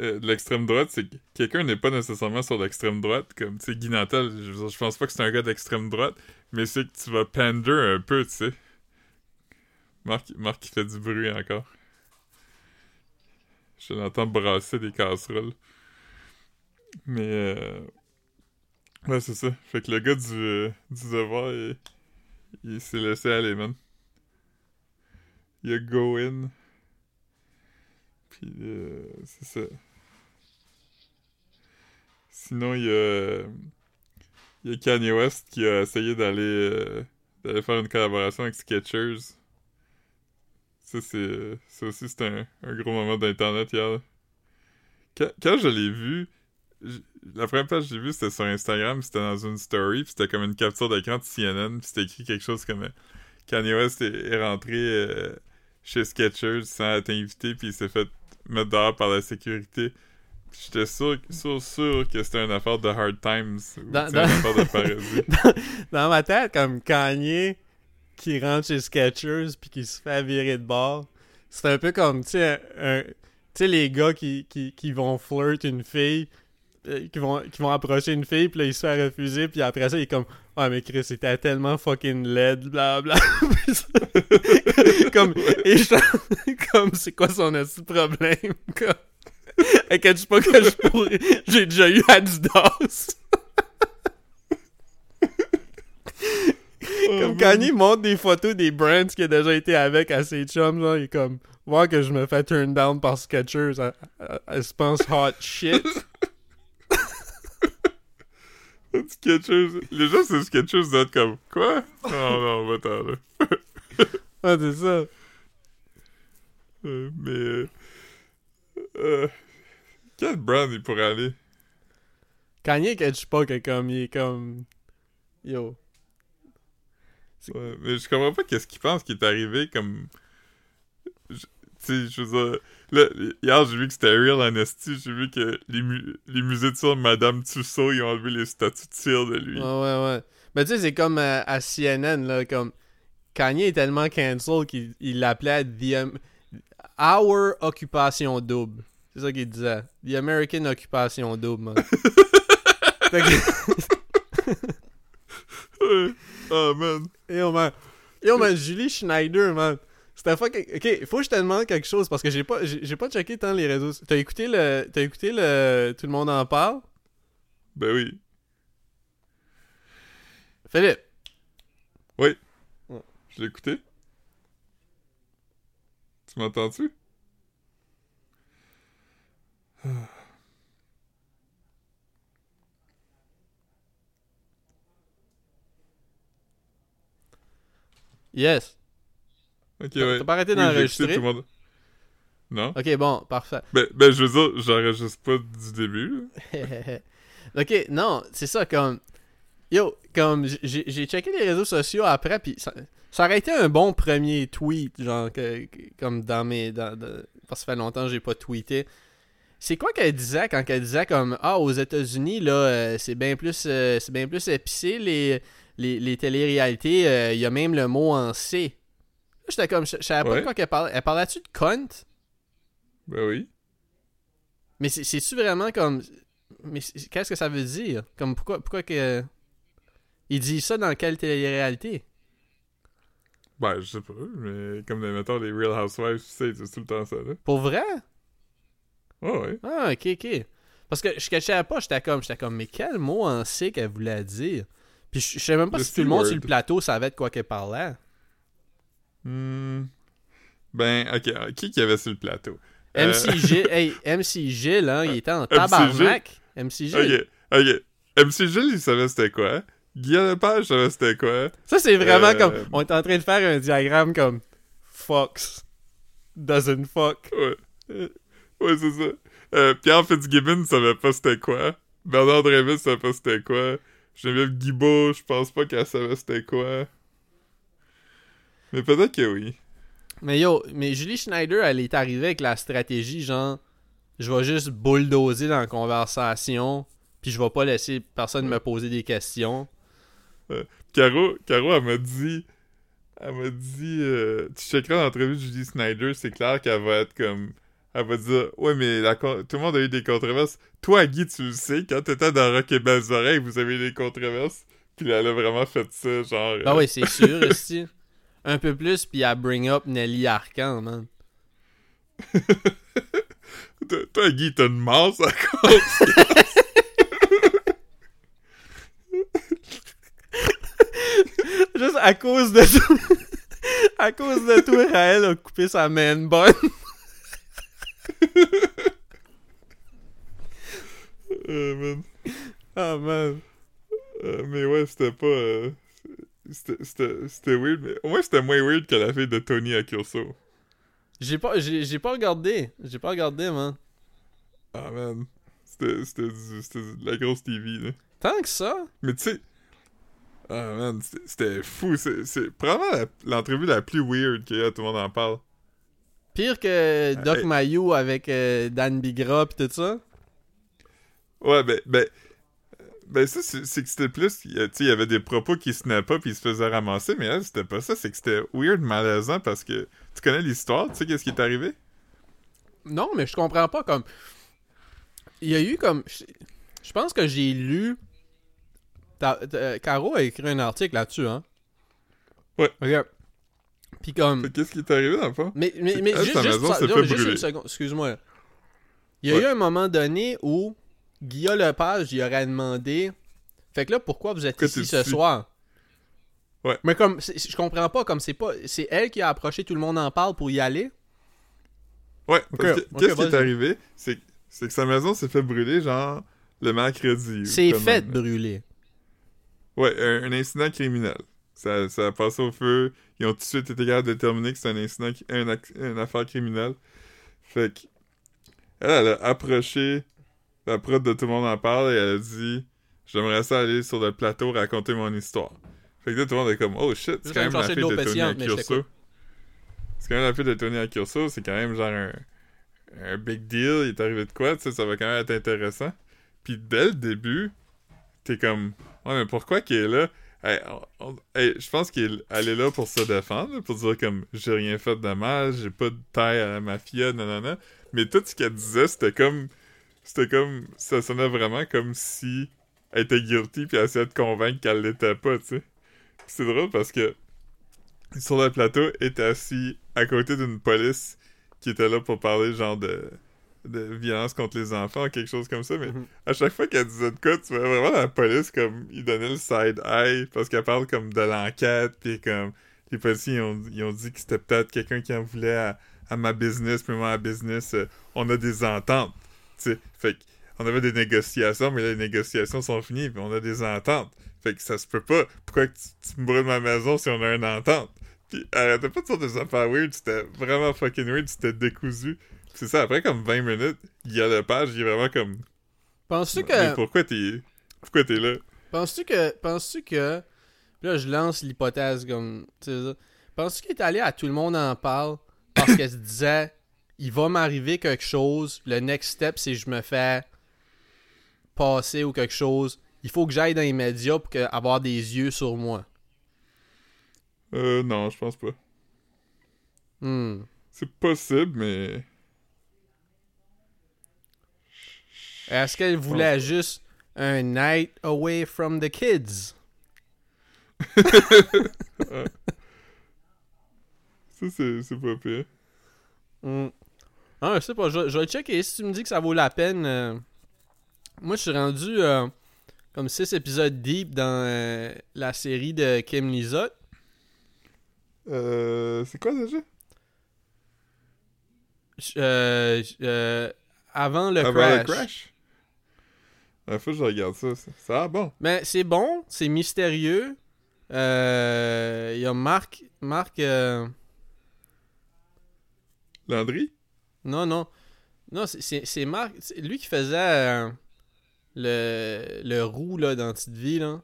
euh, de l'extrême droite, c'est que quelqu'un n'est pas nécessairement sur l'extrême droite, comme, tu sais, Guy je, pense pas que c'est un gars d'extrême droite, mais c'est que tu vas pander un peu, tu sais. Marc, Marc qui fait du bruit encore. Je l'entends brasser des casseroles. Mais, euh... Ouais, c'est ça. Fait que le gars du, euh, du devoir, il, il s'est laissé aller, man. Il a go in. Puis, euh, c'est ça. Sinon, il y a, il y a Kanye West qui a essayé d'aller euh, d'aller faire une collaboration avec Skechers. Ça, c'est ça aussi, c'est un, un gros moment d'Internet hier. Quand, quand je l'ai vu, la première fois que j'ai vu, c'était sur Instagram, c'était dans une story, puis c'était comme une capture d'écran de CNN, puis c'était écrit quelque chose comme Kanye West est, est rentré euh, chez Skechers sans être invité, puis il s'est fait mettre dehors par la sécurité. J'étais sûr, sûr, sûr que c'était une affaire de Hard Times, ou Dans- une affaire de parodie. Dans ma tête, comme Kanye qui rentre chez Skechers puis qui se fait virer de bord, c'est un peu comme, tu sais, un- tu sais, les gars qui, qui, qui vont flirt une fille qui vont, qui vont approcher une fille, puis là, il se fait refuser, puis après ça, il est comme Ah, mais Chris, c'était tellement fucking laid, blablabla. comme, et je- comme, c'est quoi son problème? Comme, inquiète pas que je pourrais. J'ai déjà eu Adidas. Comme Kanye montre des photos des brands qu'il a déjà été avec à ses chums, là, il est comme, voir que je me fais turn down par Skechers, elle se pense hot shit. Sketchers. Les gens, c'est Sketchers doivent être comme Quoi? Non, non, va t'en là. Ah, c'est ça. Euh, mais. Euh, euh, quel brand il pourrait aller? Kanye catch pas que comme, il est comme, yo. Ouais, mais je comprends pas qu'est-ce qu'il pense qui est arrivé comme. Je- Tu sais, je veux dire. Là, hier, j'ai vu que c'était Real Honesty. J'ai vu que les, mu- les musées de Madame Tussaud, ils ont enlevé les statues de cire de lui. Ouais, ouais, ouais. Mais tu sais, c'est comme euh, à CNN, là, comme, Kanye est tellement cancel qu'il il l'appelait The Our Occupation Double. C'est ça qu'il disait. The American Occupation Double, man. Oh man. Yo, man. Yo, man, Julie Schneider, man. C'était fucking... Ok, faut que je te demande quelque chose parce que j'ai pas, j'ai pas checké tant les réseaux. T'as écouté le... T'as écouté le... Tout le monde en parle? Ben oui. Philippe. Je l'ai écouté. Tu m'entends-tu? Yes. Ok, T'as ouais. pas arrêté Oui, d'enregistrer? monde. Non? Ok, bon, parfait. Ben, ben, je veux dire, j'enregistre pas du début. ok, non, c'est ça, comme... Yo, comme, j'ai checké les réseaux sociaux après, puis ça, ça aurait été un bon premier tweet, genre, que, que- comme dans mes... Dans, de- parce que ça fait longtemps que j'ai pas tweeté. C'est quoi qu'elle disait quand elle disait comme ah aux États-Unis là euh, c'est bien plus euh, c'est bien plus épicé les les, les téléréalités euh, il y a même le mot en C. J'étais comme je je savais pas de quoi qu'elle parlait. Elle parlait-tu de cunt? Ben oui. Mais c'est- c'est-tu vraiment comme. Mais qu'est-ce que ça veut dire? Comme pourquoi, pourquoi que. Il dit ça dans quelle télé-réalité? Ben, je sais pas, mais comme, mettons, les Real Housewives, tu sais, c'est tout le temps ça, là. Pour vrai? Ouais, ouais. Ah, ok, ok. Parce que je cachais pas, j'étais comme, j'étais comme, mais quel mot en C qu'elle voulait dire? Puis je je sais même pas Le si tout le monde sur le plateau savait de quoi qu'elle parlait. Hmm. Ben, ok, qui qui avait sur le plateau? Euh, MC Gilles, hey, MC Gilles, hein, il était en tabarnak. MC Gilles. Ok, ok. MC Gilles, il savait c'était quoi? Guillaume Lepage savait c'était quoi? Ça, c'est vraiment Euh, comme. On est en train de faire un diagramme comme. Fox. Doesn't fuck. Ouais. Euh, Ouais, c'est ça. Euh, Pierre Fitzgibbon savait pas c'était quoi. Bernard Drévis savait pas c'était quoi. Geneviève Guibault, je pense pas qu'elle savait c'était quoi. Mais peut-être que oui. Mais yo, mais Julie Schneider, elle est arrivée avec la stratégie genre, je vais juste bulldozer dans la conversation, puis je vais pas laisser personne me poser des questions. Caro, Caro, elle m'a dit. Elle m'a dit. euh, tu checkeras l'entrevue de Julie Snyder, c'est clair qu'elle va être comme. Elle va dire Ouais, mais la tout le monde a eu des controverses. Toi, Guy, tu le sais, quand t'étais dans Rock et Belles Oreilles, vous avez eu des controverses. Puis elle a vraiment fait ça, genre. Ben euh, oui, c'est sûr, aussi. Un peu plus, puis elle bring up Nelly Arcan, man. toi, Guy, t'as une masse à cause. Juste à cause de tout. à cause de tout, Raël a coupé sa man bun. Euh, man. Ah, man. Euh, mais ouais, c'était pas. euh, c'était- weird, mais au moins c'était moins weird que la fille de Tony Accurso. J'ai pas, j'ai, pas regardé. J'ai pas regardé, man. Ah man. C'était de la grosse TV, là. Tant que ça? Mais tu sais. Ah man, c'était- fou. C'est probablement la- l'entrevue la, plus weird qu'il y a, tout le monde en parle. Pire que Doc hey. Mayou avec euh, Dan Bigra pis tout ça? Ouais, ben. Ben, ben ça, c'est que c'était plus. Tu sais, il y avait des propos qui pas puis ils se faisaient ramasser, mais elle, c'était pas ça. C'est que c'était weird, malaisant parce que. Tu connais l'histoire? Tu sais qu'est-ce qui est arrivé? Non, mais je comprends pas comme. Il y a eu comme. Je pense que j'ai lu. Caro a écrit un article là-dessus, hein? Ouais. Regarde. Puis comme. Qu'est-ce qui est arrivé dans le fond? Mais, mais, mais juste, juste, une seconde, excuse-moi. Il y a eu un moment donné où Guillaume Lepage, il aurait demandé Fait que là, pourquoi vous êtes ici ce soir? Ouais. Mais comme, je comprends pas, comme c'est pas. C'est elle qui a approché tout le monde en parle pour y aller? Ouais, qu'est-ce qui est arrivé? C'est que sa maison s'est fait brûler, genre, le mercredi. C'est fait brûler. Ouais, un, un incident criminel. Ça, ça a passé au feu. Ils ont tout de suite été capables de déterminer que c'est un incident, une affaire criminelle. Fait que, elle, elle a approché la prod de Tout le monde en parle et elle a dit J'aimerais ça aller sur le plateau raconter mon histoire. Fait que là, tout le monde est comme Oh shit, c'est quand même me la fille de de Tony Accurso. C'est quand même la fille de Tony Accurso, c'est quand même genre un, un big deal. Il est arrivé de quoi, tu sais, ça va quand même être intéressant. Puis dès le début, t'es comme Ouais, mais pourquoi qu'il est là? Hey, hey, je pense qu'elle elle est là pour se défendre, pour dire comme j'ai rien fait de mal, j'ai pas de taille à la mafia, nanana. Mais tout ce qu'elle disait, c'était comme. C'était comme. Ça sonnait vraiment comme si elle était guilty puis elle essayait de convaincre qu'elle l'était pas, tu sais. Puis C'est drôle parce que sur le plateau était assis à côté d'une police qui était là pour parler genre de, de violence contre les enfants, quelque chose comme ça, mais Mhm. à chaque fois qu'elle disait de quoi, tu vois vraiment la police comme il donnait le side eye parce qu'elle parle comme de l'enquête puis comme les policiers ils ont, ils ont dit que c'était peut-être quelqu'un qui en voulait à, à ma business mais moi à business euh, on a des ententes fait on avait des négociations mais là, les négociations sont finies puis on a des ententes fait que ça se peut pas pourquoi que tu, tu me brûles ma maison si on a une entente? Puis arrêtait pas de dire des affaires weird c'était vraiment fucking weird c'était décousu c'est ça après comme 20 minutes il y a le page il est vraiment comme Penses-tu que. pourquoi t'es pourquoi t'es là? Penses-tu que. Penses-tu que. Là, je lance l'hypothèse comme. Tu sais, ça. Penses-tu qu'il est allé à tout le monde en parle parce qu'elle se disait il va m'arriver quelque chose, le next step, c'est je me fais passer ou quelque chose. Il faut que j'aille dans les médias pour que- avoir des yeux sur moi. Euh, non, je pense pas. Hmm. C'est possible, mais. Est-ce qu'elle voulait juste un night away from the kids? Ça, c'est c'est pas pire. Hmm. Ah, je sais pas, je, vais- je vais checker. Si tu me dis que ça vaut la peine. euh, Moi, je suis rendu euh, comme 6 épisodes deep dans euh, la série de Kim Lizotte. Euh. C'est quoi déjà? Euh, euh, avant le Avant crash. le crash La fois que je regarde ça, ça, ça a bon. Mais c'est bon, c'est mystérieux. Euh, Il y a Marc. Marc. euh, Landry? Non, non. Non, c'est- Marc. c'est lui qui faisait euh, le, le roux là, dans Petite Vie. Là.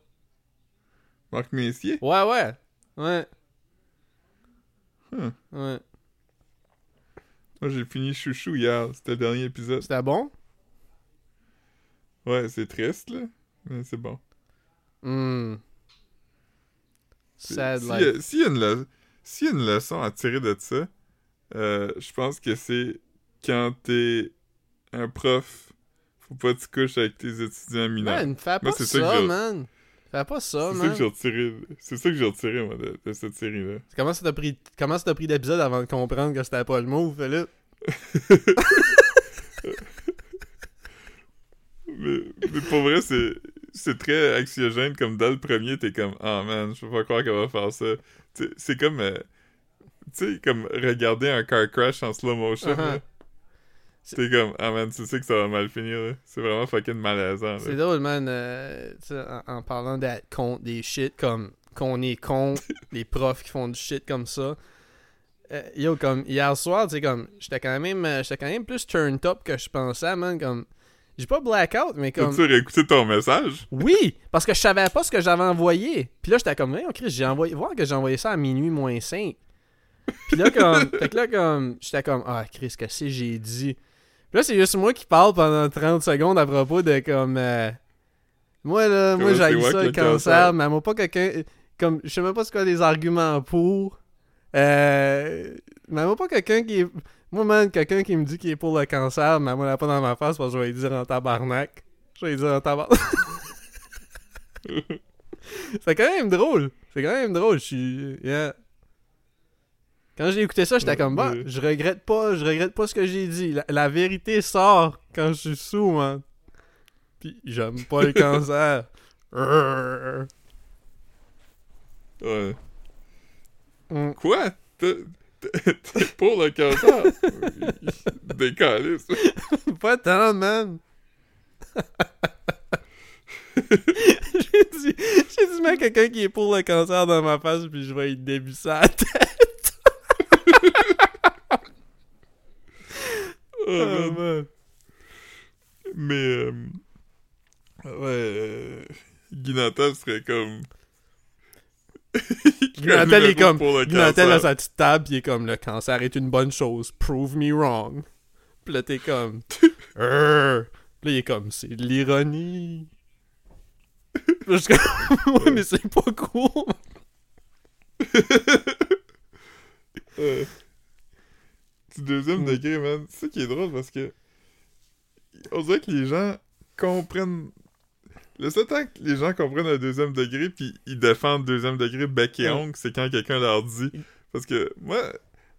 Marc Messier? Ouais, ouais. Ouais. Hmm. Ouais. Moi, j'ai fini Chouchou hier. C'était le dernier épisode. C'était bon? Ouais, c'est triste, là. Mais c'est bon. Hmm. C'est- Sad S'il life. y, s'il y a une leçon à tirer de ça, euh, je pense que c'est quand t'es un prof, faut pas que tu couches avec tes étudiants mineurs. Man, fais pas Moi, ça man. Fais pas ça, c'est ça man. que j'ai retiré. C'est ça que j'ai retiré, moi, de, de cette série-là. Comment ça t'a pris, comment ça pris d'épisode avant de comprendre que c'était pas le mot, Philippe? mais, mais pour vrai, c'est c'est très anxiogène. Comme dans le premier, t'es comme, ah man, je peux pas croire qu'elle va faire ça. C'est comme, euh, tu sais, comme regarder un car crash en slow motion. Uh-huh. T'es comme, ah man, tu sais que ça va mal finir. C'est vraiment fucking malaisant. C'est drôle, man. euh, en, en parlant d'être contre des shit comme qu'on est contre les profs qui font du shit comme ça. Euh, yo, comme hier soir, tu sais, comme j'étais quand même euh, j'étais quand même plus turned up que je pensais, man. Comme j'ai pas blackout, mais comme As-tu réécouté ton message? oui, parce que je savais pas ce que j'avais envoyé. Puis là, j'étais comme, oh Chris, j'ai envoyé, voir que j'ai envoyé ça à minuit moins 5. Puis là, comme, fait que là, comme, j'étais comme, ah, Chris, qu'est-ce que j'ai dit? Puis là, c'est juste moi qui parle pendant 30 secondes à propos de, comme, euh, moi, là, moi, j'ai ça, le cancer, mais moi, pas quelqu'un, comme, je sais même pas ce qu'il y a des arguments pour. Euh, mais moi, pas quelqu'un qui est, moi, man, quelqu'un qui me dit qu'il est pour le cancer, mais moi, là, pas dans ma face, parce que je vais lui dire en tabarnak. Je vais dire en tabac. C'est quand même drôle. C'est quand même drôle. Je suis. yeah. Quand j'ai écouté ça, j'étais comme bah, je regrette pas, je regrette pas ce que j'ai dit. La, la vérité sort quand je suis sous, man. Puis j'aime pas le cancer. Ouais. Mm. Quoi? T'es pour le cancer? Décalé, ça. Pas tant, man. j'ai dit, j'ai dit, mais quelqu'un qui est pour le cancer dans ma face, puis je vais y débuter à la tête. Oh, Oh, man. Mais, euh, ouais, euh, serait comme... Guy Nantel est comme. Pour le Guy Nantel a sa petite table, pis il est comme le cancer est une bonne chose. Prove me wrong. Pis là, t'es comme. Là, il est comme, c'est de l'ironie. Puis je comme, ouais, mais c'est pas cool. Euh, du deuxième Mm. degré, man. C'est ça qui est drôle parce que. On dirait que les gens comprennent. Le seul temps que les gens comprennent le deuxième degré puis ils défendent le deuxième degré bec et Mm. ongle, c'est quand quelqu'un leur dit. Parce que moi,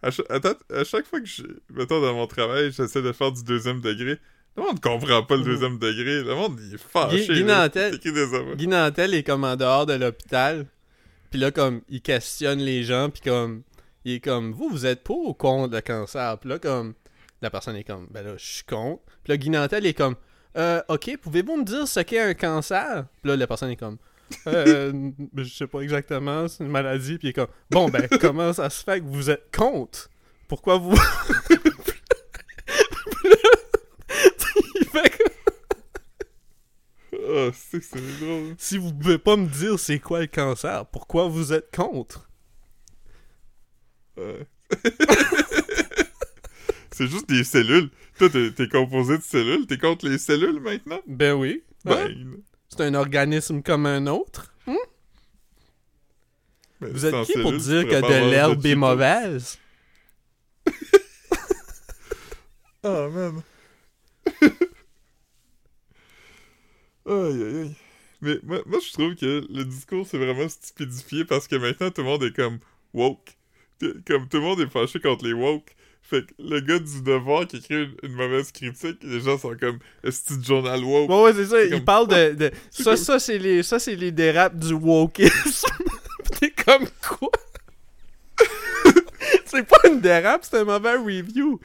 à, chaque fois que je. Mettons dans mon travail, j'essaie de faire du deuxième degré. Le monde comprend pas le Mm. deuxième degré. Le monde, il est fâché. Guy-. Nantel- affaires. Guy Nantel est comme en dehors de l'hôpital. Puis là, comme, il questionne les gens. Puis comme, il est comme, vous, vous êtes pour ou contre le cancer? Puis là, comme, la personne est comme, ben là, je suis contre. Puis là, Guy Nantel est comme, euh, ok, pouvez-vous me dire ce qu'est un cancer? Puis là, la personne est comme, euh, je sais pas exactement, c'est une maladie. Puis il est comme, bon, ben, comment ça se fait que vous êtes contre? Pourquoi vous? Il fait comme, Ah, c'est drôle. Si vous pouvez pas me dire c'est quoi le cancer, pourquoi vous êtes contre? Ouais. c'est juste des cellules. Toi, t'es, composé de cellules. T'es contre les cellules maintenant? Ben oui. Hein? Ben, C'est un organisme comme un autre. ben, Vous êtes qui pour cellules, dire que de l'herbe est mauvaise? Ah, man. aïe, aïe, aïe. Mais moi, moi, je trouve que le discours, c'est vraiment stupidifié parce que maintenant, tout le monde est comme woke. Comme tout le monde est fâché contre les woke. Fait que le gars du devoir qui écrit une, une mauvaise critique, les gens sont comme est-ce que journal woke? Ouais, ouais, c'est ça. Il comme- parle de. de- Ça, ça, c'est les, ça, c'est les dérapes du wokeisme. T'es comme quoi? c'est pas une dérape, c'est un mauvais review.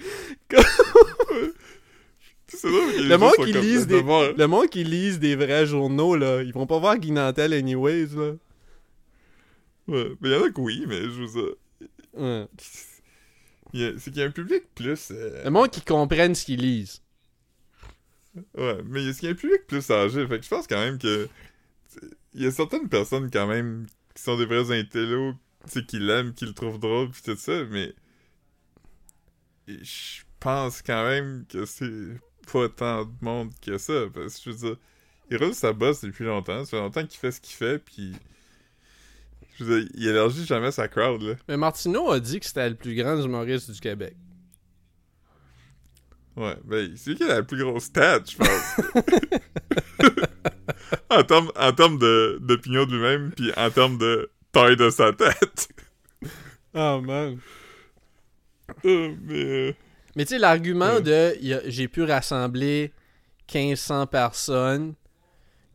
Le monde qui lise des- devoir. Le monde qui lise des vrais journaux, là, ils vont pas voir Guy Nantel anyways, là. Ouais, mais il y en a que oui, mais je dire, Ouais. c'est qu'il y a un public plus... euh, Le monde qui comprenne ce qu'ils lisent. Ouais, mais il y a- il y a un public plus âgé, fait que je pense quand même que... Il y a certaines personnes quand même qui sont des vrais intellos, tu sais, qui l'aiment, qui le trouvent drôle, pis tout ça, mais... Je pense quand même que c'est pas tant de monde que ça, parce que je veux dire, sa bosse depuis longtemps, ça fait longtemps qu'il fait ce qu'il fait, puis... Je veux dire, il élargit jamais sa crowd, là. Mais Martineau a dit que c'était le plus grand humoriste du Québec. Ouais, ben, c'est lui qui a la plus grosse tête, je pense. en termes en termes de- d'opinion de lui-même, puis en termes de taille de sa tête. Oh man. Euh, mais... euh, Mais tu sais, l'argument Ouais. de j'ai pu rassembler 1500 personnes,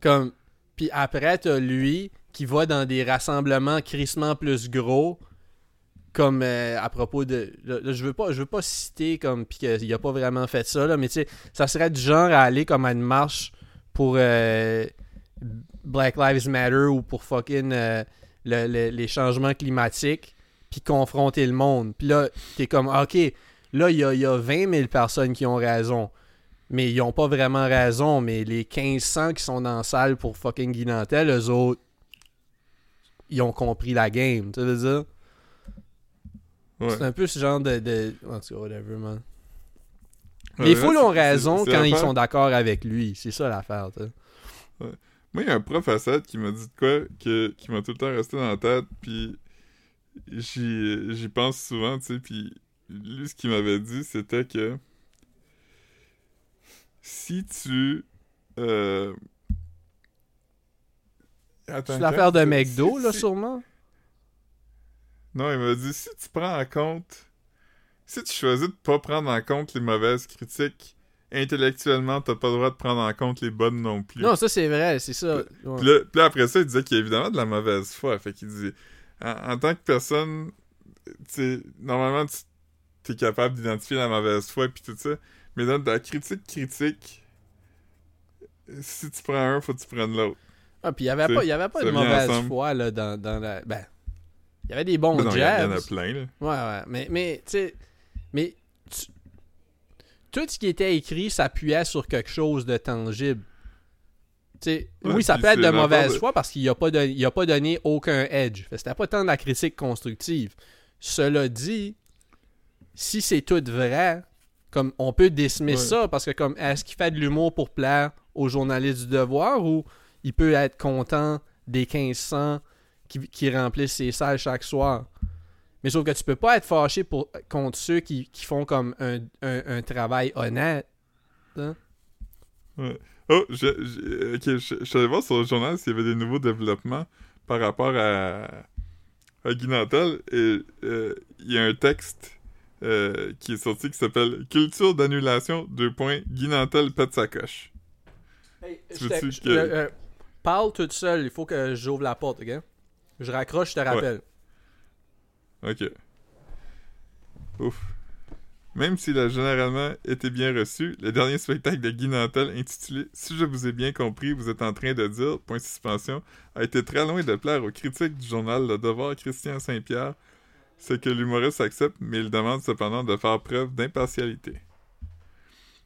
comme. Puis après, t'as lui qui va dans des rassemblements crissement plus gros, comme euh, à propos de. là, je veux pas je veux pas citer comme. Puis qu'il a pas vraiment fait ça, là, mais tu sais, ça serait du genre à aller comme à une marche pour euh, Black Lives Matter ou pour fucking euh, le- le- les changements climatiques, puis confronter le monde. Puis là, t'es comme, ok, là, il y a, y a 20 000 personnes qui ont raison. Mais ils ont pas vraiment raison. Mais les 1500 qui sont dans la salle pour fucking Guy Nantel, eux autres, ils ont compris la game. Tu veux dire? ouais. C'est un peu ce genre de. de... En tout cas, whatever, man. Ouais, les foules ont raison quand ils sont d'accord avec lui. C'est ça l'affaire, tu. Moi, il y a un prof à 7 qui m'a dit de quoi que, qui m'a tout le temps resté dans la tête, puis j'y j'y pense souvent, tu sais, puis lui, ce qu'il m'avait dit, c'était que si tu Euh... Attends, C'est l'affaire de McDo, si- là, si- sûrement. Non, il m'a dit si tu prends en compte. Si tu choisis de pas prendre en compte les mauvaises critiques, intellectuellement, t'as pas le droit de prendre en compte les bonnes non plus. Non, ça, c'est vrai, c'est ça. Ouais. Puis là, puis là, après ça, il disait qu'il y a évidemment de la mauvaise foi. Fait qu'il dit en, en tant que personne, normalement, tu t'es capable d'identifier la mauvaise foi puis tout ça. Mais dans la critique critique, si tu prends un, faut que tu prennes l'autre. Ah, puis il y avait sais, avait pas de mauvaise ensemble. foi, là, dans, dans la... Ben, il y avait des bons non, il y, en jabs. a plein, là. Ouais, ouais. Mais, mais tu sais, mais tu- tout ce qui était écrit s'appuyait sur quelque chose de tangible. Sais, Ouais, oui, ça peut être de mauvaise de- foi parce qu'il a pas, don- il a pas donné aucun edge. C'était pas tant de la critique constructive. Cela dit, si c'est tout vrai, comme on peut dismiss Ouais. ça parce que comme est-ce qu'il fait de l'humour pour plaire aux journalistes du devoir ou il peut être content des 1500 qui, qui remplissent ses salles chaque soir. Mais sauf que tu peux pas être fâché pour, contre ceux qui, qui font comme un, un, un travail honnête. Oh, je, je- je, je suis allé voir sur le journal s'il y avait des nouveaux développements par rapport à, à Guy Nantel, et euh, il y a un texte euh, qui est sorti qui s'appelle Culture d'annulation, deux points, Guy Nantel pète sa coche. Tu veux-tu je- que- euh, euh, parle toute seule, il faut que j'ouvre la porte, ok? Je raccroche, je te rappelle. Ok. Ouf. Même s'il a généralement été bien reçu, le dernier spectacle de Guy Nantel intitulé Si je vous ai bien compris, vous êtes en train de dire, point suspension, a été très loin de plaire aux critiques du journal Le Devoir Christian Saint-Pierre, ce que l'humoriste accepte, mais il demande cependant de faire preuve d'impartialité.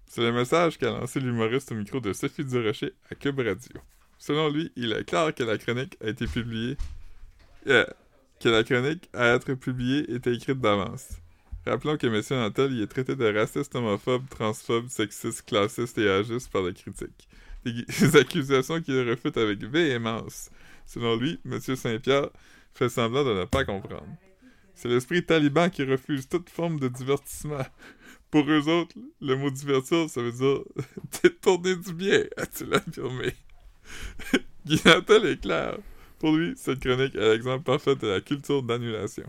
C'est le message qu'a lancé l'humoriste au micro de Sophie Durocher à Cube Radio. Selon lui, il est clair que la chronique a été publiée. euh, que la chronique à être publiée était écrite d'avance. Rappelons que M. Nantel y est traité de raciste, homophobe, transphobe, sexiste, classiste et agiste par la critique. Des, des accusations qu'il refute avec véhémence. Selon lui, M. Saint-Pierre fait semblant de ne pas comprendre. C'est l'esprit taliban qui refuse toute forme de divertissement. Pour eux autres, le mot divertir, ça veut dire détourner du bien, a-t-il affirmé. Guy Nantel est clair. Pour lui, cette chronique est l'exemple parfait de la culture d'annulation.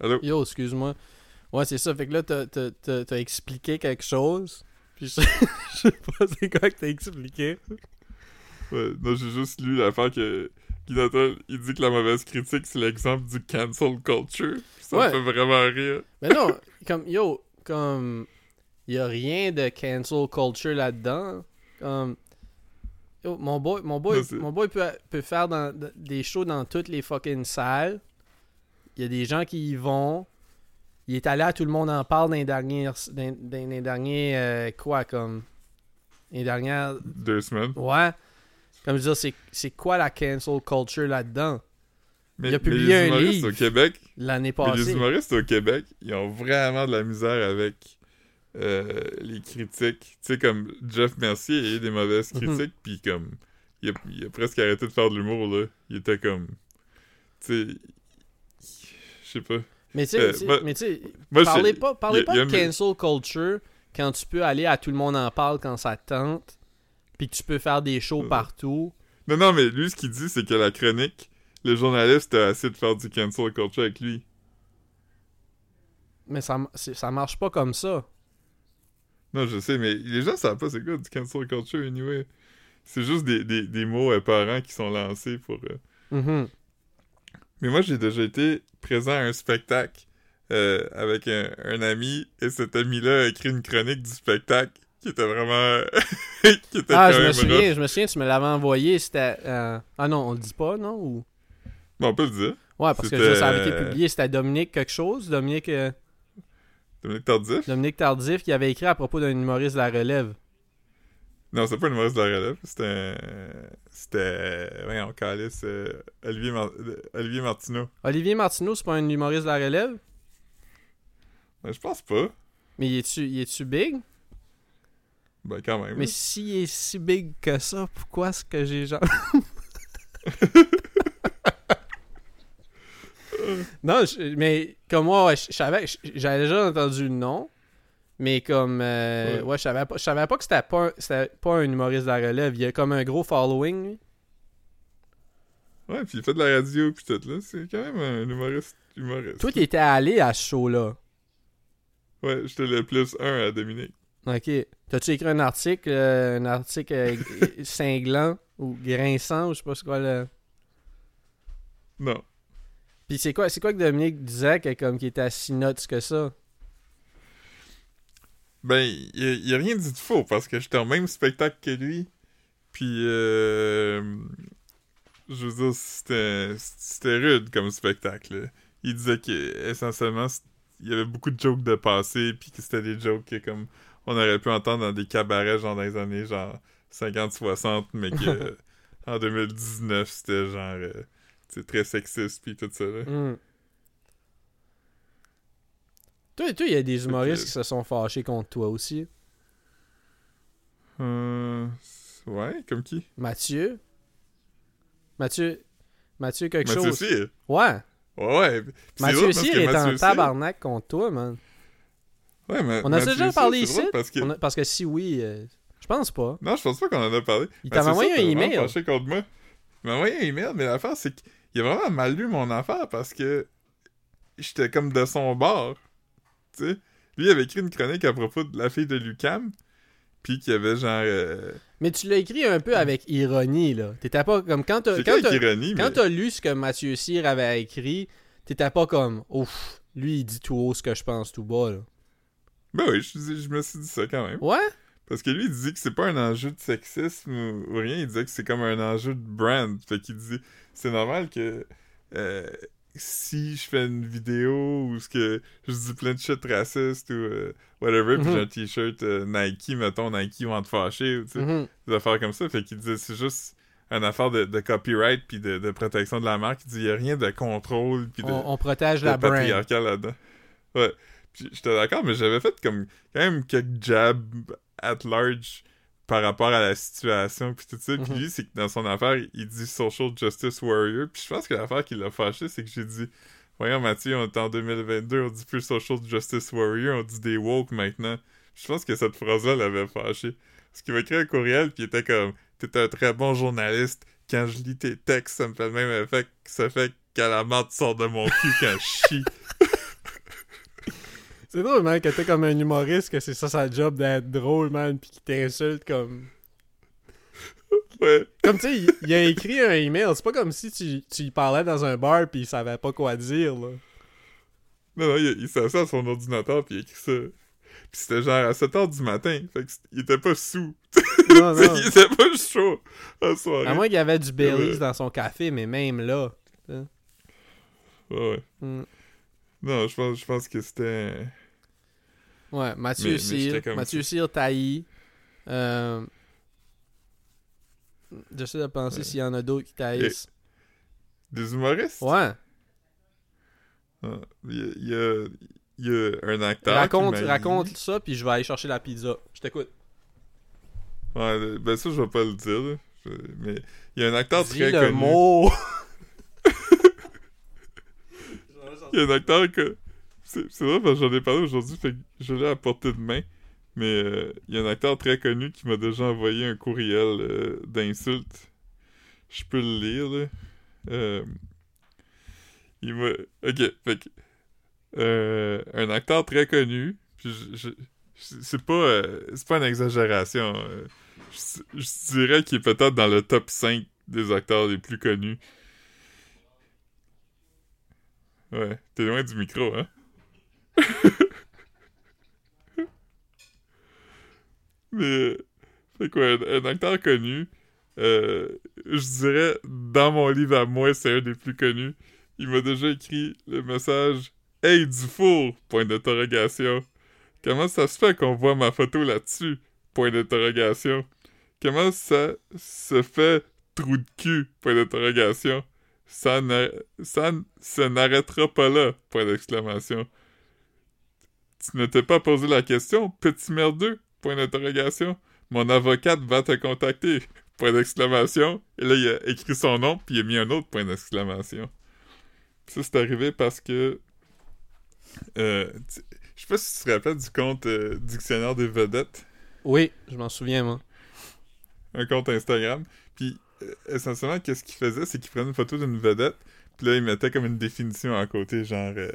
Allô? Yo, excuse-moi. Ouais, c'est ça. Fait que là, t'as- expliqué quelque chose. Puis je, je sais pas c'est quoi que t'as expliqué. Ouais, non, j'ai juste lu l'affaire que Guy Nantel, il dit que la mauvaise critique, c'est l'exemple du cancel culture. Ça Ouais. me fait vraiment rire. Mais non, comme, yo, comme, y a rien de cancel culture là-dedans. Yo, mon boy, mon boy, mon boy peut, peut faire dans- des shows dans toutes les fucking salles. Il y a des gens qui y vont. Il est allé à Tout le monde en parle dans les dernières, dans, dans les derniers, euh, quoi, comme, les dernières, Deux semaines. ouais. Comme je veux dire, c'est, c'est quoi la cancel culture là-dedans? Mais, Il a mais publié les un humoristes livre. au Québec, L'année mais les passée. humoristes au Québec, ils ont vraiment de la misère avec euh, les critiques. Tu sais, comme Jeff Mercier, a eu des mauvaises Mhm. critiques, puis comme, il a, il a presque arrêté de faire de l'humour, là. Il était comme, tu sais, je sais pas. Mais tu sais, Euh, moi- parlez pas, parlez y a- pas y a de cancel culture quand tu peux aller à tout le monde en parle quand ça te tente, puis que tu peux faire des shows partout. Non, non, mais lui, ce qu'il dit, c'est que la chronique, le journaliste a essayé de faire du cancel culture avec lui. Mais ça, ça marche pas comme ça. Non, je sais, mais les gens savent pas c'est quoi du cancel culture, anyway. C'est juste des, des, des mots apparents qui sont lancés pour... euh, Mhm. Mais moi, j'ai déjà été présent à un spectacle euh, avec un, un ami, et cet ami-là a écrit une chronique du spectacle qui était vraiment... qui était Ah, je me souviens, rough. je me souviens, tu me l'avais envoyé, c'était... euh, Ah non, on le dit pas, non? Ou... Bon, on peut le dire. Ouais, parce que ça avait été publié, c'était Dominique quelque chose, Dominique, euh, Dominique Tardif? Dominique Tardif, qui avait écrit à propos d'un humoriste de la relève. Non, c'est pas un humoriste de la relève. C'était... un- C'était... Voyons, calice, euh, Olivier, Mar- euh, Olivier Martineau. Olivier Martineau, c'est pas un humoriste de la relève? Ben, je pense pas. Mais il est-tu, est-tu big? Ben, quand même. Mais s'il est si big que ça, pourquoi est-ce que j'ai genre. non, je- mais comme moi, ouais, je je savais, je- j'avais déjà entendu le nom. Mais comme. euh, Ouais. ouais, je savais pas, je savais pas que c'était pas, un- c'était pas un humoriste de la relève. Il y a comme un gros following. lui. Ouais, puis il fait de la radio, puis tout, là. C'est quand même un humoriste. humoriste. Toi, t'étais allé à ce show-là. Ouais, j'étais le plus un à Dominique. Ok. T'as-tu écrit un article, euh, un article euh, cinglant ou grinçant, ou je sais pas c'est quoi le. Non. Puis c'est quoi, c'est quoi que Dominique disait que comme qu'il était à si notes que ça? Ben, il a, il a rien dit de faux, parce que j'étais au même spectacle que lui. Puis, euh, je veux dire, c'était c'était rude comme spectacle. Il disait qu'essentiellement, il y avait beaucoup de jokes de passé, puis que c'était des jokes que, comme, on aurait pu entendre dans des cabarets, genre dans les années, genre, 50-60, mais que, en 2019, c'était genre, euh, sais, très sexiste, puis tout ça, là. Hmm. Toi, toi, il y a des humoristes que- qui se sont fâchés contre toi aussi. Euh, ouais, comme qui? Mathieu. Mathieu. Mathieu quelque Mathieu chose. Cyr. Ouais. Ouais, ouais. C'est Mathieu Cyr que est en tabarnak contre toi, man. Ouais, mais On a Mathieu déjà parlé c'est ici? Parce que... On a- parce que si oui, euh, je pense pas. Non, je pense pas qu'on en a parlé. Il Cyr, envoyé un email. fâché contre moi. Il m'a envoyé un email, mais l'affaire, c'est qu'il a vraiment mal lu mon affaire parce que j'étais comme de son bord. Tu sais? Lui, il avait écrit une chronique à propos de la fille de Lucam, puis qu'il y avait genre... Euh... Mais tu l'as écrit un peu avec ironie, là. T'étais pas comme quand t'as quand t'as- mais... lu ce que Mathieu Cyr avait écrit, t'étais pas comme ouf, lui il dit tout haut ce que je pense tout bas, là. Ben oui, je, je me suis dit ça quand même. Ouais? Parce que lui, il dit que c'est pas un enjeu de sexisme ou, ou rien, il disait que c'est comme un enjeu de brand. Fait qu'il dit, c'est normal que euh, si je fais une vidéo où ce que je dis plein de shit racistes ou euh, whatever, puis Mhm. j'ai un t-shirt euh, Nike, mettons, Nike vont te fâcher, ou tu sais, Mhm. des affaires comme ça. Fait qu'il disait, c'est juste une affaire de, de copyright puis de, de protection de la marque. Il dit, il y a rien de contrôle puis de on, on protège de la brand. là-dedans. Ouais. Puis j'étais d'accord, mais j'avais fait comme quand même quelques jabs at large par rapport à la situation puis tout ça. Puis Mhm. lui, c'est que dans son affaire, il dit social justice warrior. Puis je pense que l'affaire qui l'a fâché, c'est que j'ai dit Voyons Mathieu, on est en 2022, on dit plus social justice warrior, on dit des woke maintenant. Je pense que cette phrase-là l'avait fâché. Parce qu'il m'a écrit un courriel puis il était comme T'es un très bon journaliste. Quand je lis tes textes, ça me fait le même effet que ça fait qu'à la marde sort de mon cul quand je chie. C'est drôle, man, que t'es comme un humoriste, que c'est ça sa job d'être drôle, man, pis qu'il t'insulte comme. Ouais. Comme tu sais, il, il a écrit un email, c'est pas comme si tu, tu y parlais dans un bar pis il savait pas quoi dire, là. Non, non, il, il s'assoit à son ordinateur puis il écrit ça. Puis c'était genre à 7h du matin. Fait que c'était- il était pas sous. Non, non. il était pas chaud en soirée. À moins qu'il y avait du Baileys Ouais. dans son café, mais même là. Ouais, ouais. hmm. Non, je pense, je pense que c'était... Ouais, Mathieu Mais- Cyr. Mathieu Cyr taillis. Euh... J'essaie de penser Ouais. s'il y en a d'autres qui taillissent. Des humoristes? Ouais. Ah, Il y a, il y un acteur Raconte, raconte ça, puis je vais aller chercher la pizza. Je t'écoute. Ouais, ben ça, je vais pas le dire, là. Mais il y a un acteur Dis très le connu. mot. Il y a un acteur que... C'est vrai que j'en ai parlé aujourd'hui, je l'ai à portée de main. Mais euh, il y a un acteur très connu qui m'a déjà envoyé un courriel euh, d'insulte. Je peux le lire, là. Euh, il m'a... Ok, fait que... euh, un acteur très connu, puis c'est pas... euh, c'est pas une exagération. euh, je, je dirais qu'il est peut-être dans le top 5 des acteurs les plus connus. Ouais, t'es loin du micro, hein? Mais, fait quoi, un, acteur connu, euh, je dirais, dans mon livre à moi, c'est un des plus connus. Il m'a déjà écrit le message « Hey, Dufour! » Point d'interrogation. Comment ça se fait qu'on voit ma photo là-dessus? Point d'interrogation. Comment ça se fait trou de cul? Point d'interrogation. Ça, n'a- ça n'arrêtera pas là! Point d'exclamation. Tu ne t'es pas posé la question, petit merdeux? Point d'interrogation. Mon avocate va te contacter! Point d'exclamation. Et là, il a écrit son nom, puis il a mis un autre point d'exclamation. Ça, c'est arrivé parce que... euh, tu- Je sais pas si tu te rappelles du compte euh, Dictionnaire des vedettes. Oui, je m'en souviens, moi. Un compte Instagram. Puis, essentiellement, qu'est-ce qu'il faisait, c'est qu'il prenait une photo d'une vedette, puis là, il mettait comme une définition à côté, genre... euh,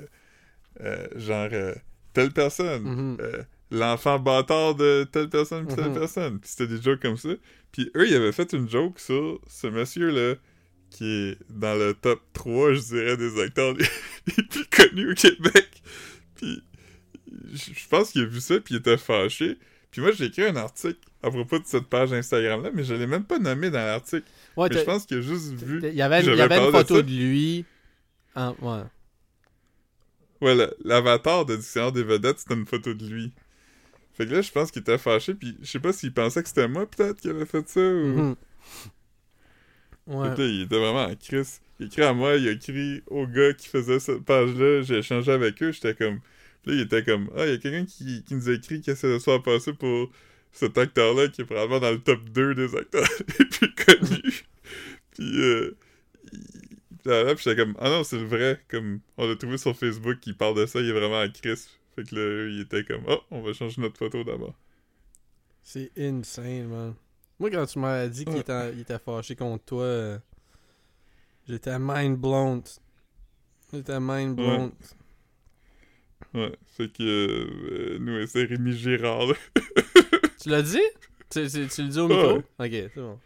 euh, genre, euh, telle personne, Mhm. euh, l'enfant bâtard de telle personne puis telle Mhm. personne. Puis c'était des jokes comme ça. Puis eux, ils avaient fait une joke sur ce monsieur-là, qui est dans le top 3, je dirais, des acteurs les, plus connus au Québec. Puis je pense qu'il a vu ça, puis il était fâché. Puis moi, j'ai écrit un article à propos de cette page Instagram-là, mais je l'ai même pas nommé dans l'article. Ouais, Mais je pense qu'il a juste vu... il y avait, il y j'avais avait une de photo de, lui. en- ouais. Ouais, l'avatar de Dictionnaire des vedettes, c'était une photo de lui. Fait que là, je pense qu'il était fâché, puis je sais pas s'il pensait que c'était moi, peut-être, qui avait fait ça, ou... Mhm. Ouais. Là, il était vraiment en crise. Il a écrit à moi, il a écrit au gars qui faisait cette page-là, j'ai échangé avec eux, j'étais comme... Là, il était comme, ah, il y a quelqu'un qui, qui nous a écrit qui essaie de se faire passer pour cet acteur-là, qui est probablement dans le top 2 des acteurs les plus connus. puis, euh... il- puis là, puis j'étais comme, ah non, c'est le vrai, comme, on l'a trouvé sur Facebook, il parle de ça, il est vraiment en crise. Fait que là, il était comme, oh, on va changer notre photo d'abord. C'est insane, man. Moi, quand tu m'as dit qu'il Ouais. était, fâché contre toi, euh, j'étais mind blown. J'étais mind blown. Ouais, fait que, euh, nous, c'est Rémi Girard, là. Tu l'as dit? Tu, tu- tu le dis au micro? Ouais. Ok, c'est bon.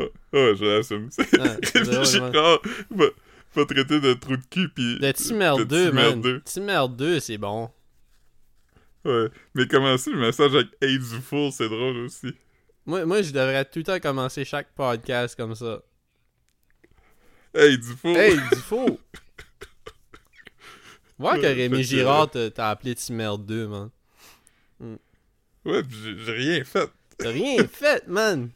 Ah, je l'assume. C'est Ah, c'est Rémi Girard va, va traiter de trou de cul, pis... Petit merdeux, petit man. c'est bon. Ouais, mais commencer le message avec Hey du four, c'est drôle aussi. Moi, moi, je devrais tout le temps commencer chaque podcast comme ça. Hey du four! Hey, du faux! Voir que Ouais, Rémi que- Girard t'a appelé petit merdeux, man. Ouais, pis j'ai rien fait. T'as rien fait, man!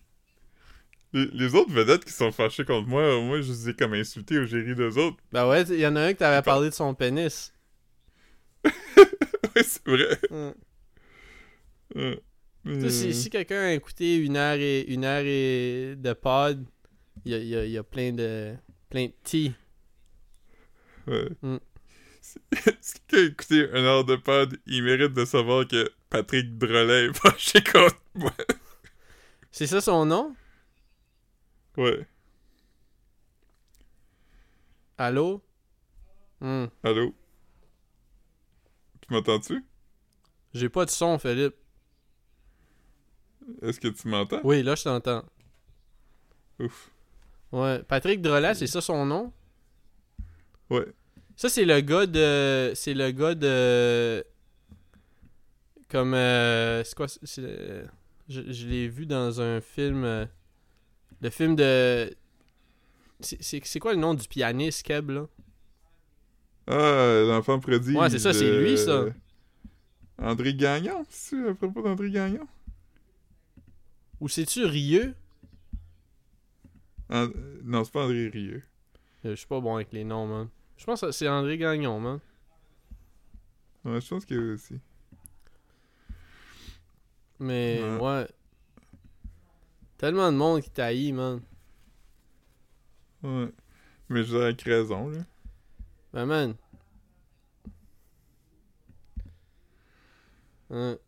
Les, les autres vedettes qui sont fâchées contre moi, moi, je les ai comme insultés ou j'ai ri d'eux autres. Ben ouais, il y en a un qui t'avait parlé de son pénis. ouais, c'est vrai. Ouais. Tu sais, si, si quelqu'un a écouté une heure et une heure et de pod, il y a, il y a- il y a plein de plein de tea. Ouais. Mm. Si si quelqu'un a écouté un heure de pod, il mérite de savoir que Patrick Drolet est fâché contre moi. C'est ça son nom? Ouais. Allô? Hmm. Allô? Tu m'entends-tu? J'ai pas de son, Philippe. Est-ce que tu m'entends? Oui, là je t'entends. Ouf. Ouais. Patrick Drolet, c'est ça son nom? Ouais. Ça, c'est le gars de. C'est le gars de. Comme. euh, c'est quoi c'est- Je, je l'ai vu dans un film. euh, le film de. C'est- C'est c'est quoi le nom du pianiste, Keb, là? Ah, l'enfant prodige. Ouais, c'est ça, c'est lui, ça. André Gagnon, c'est à propos d'André Gagnon? Ou c'est-tu Rieux? And- Non, c'est pas André Rieu. Euh, Je suis pas bon avec les noms, man. Je pense que c'est André Gagnon, man. Ouais, je pense qu'il y a aussi. Mais, Ouais. ouais. Tellement de monde qui t'haït, man. Ouais. Mais je dirais avec raison, là. Ben, man. Ouais.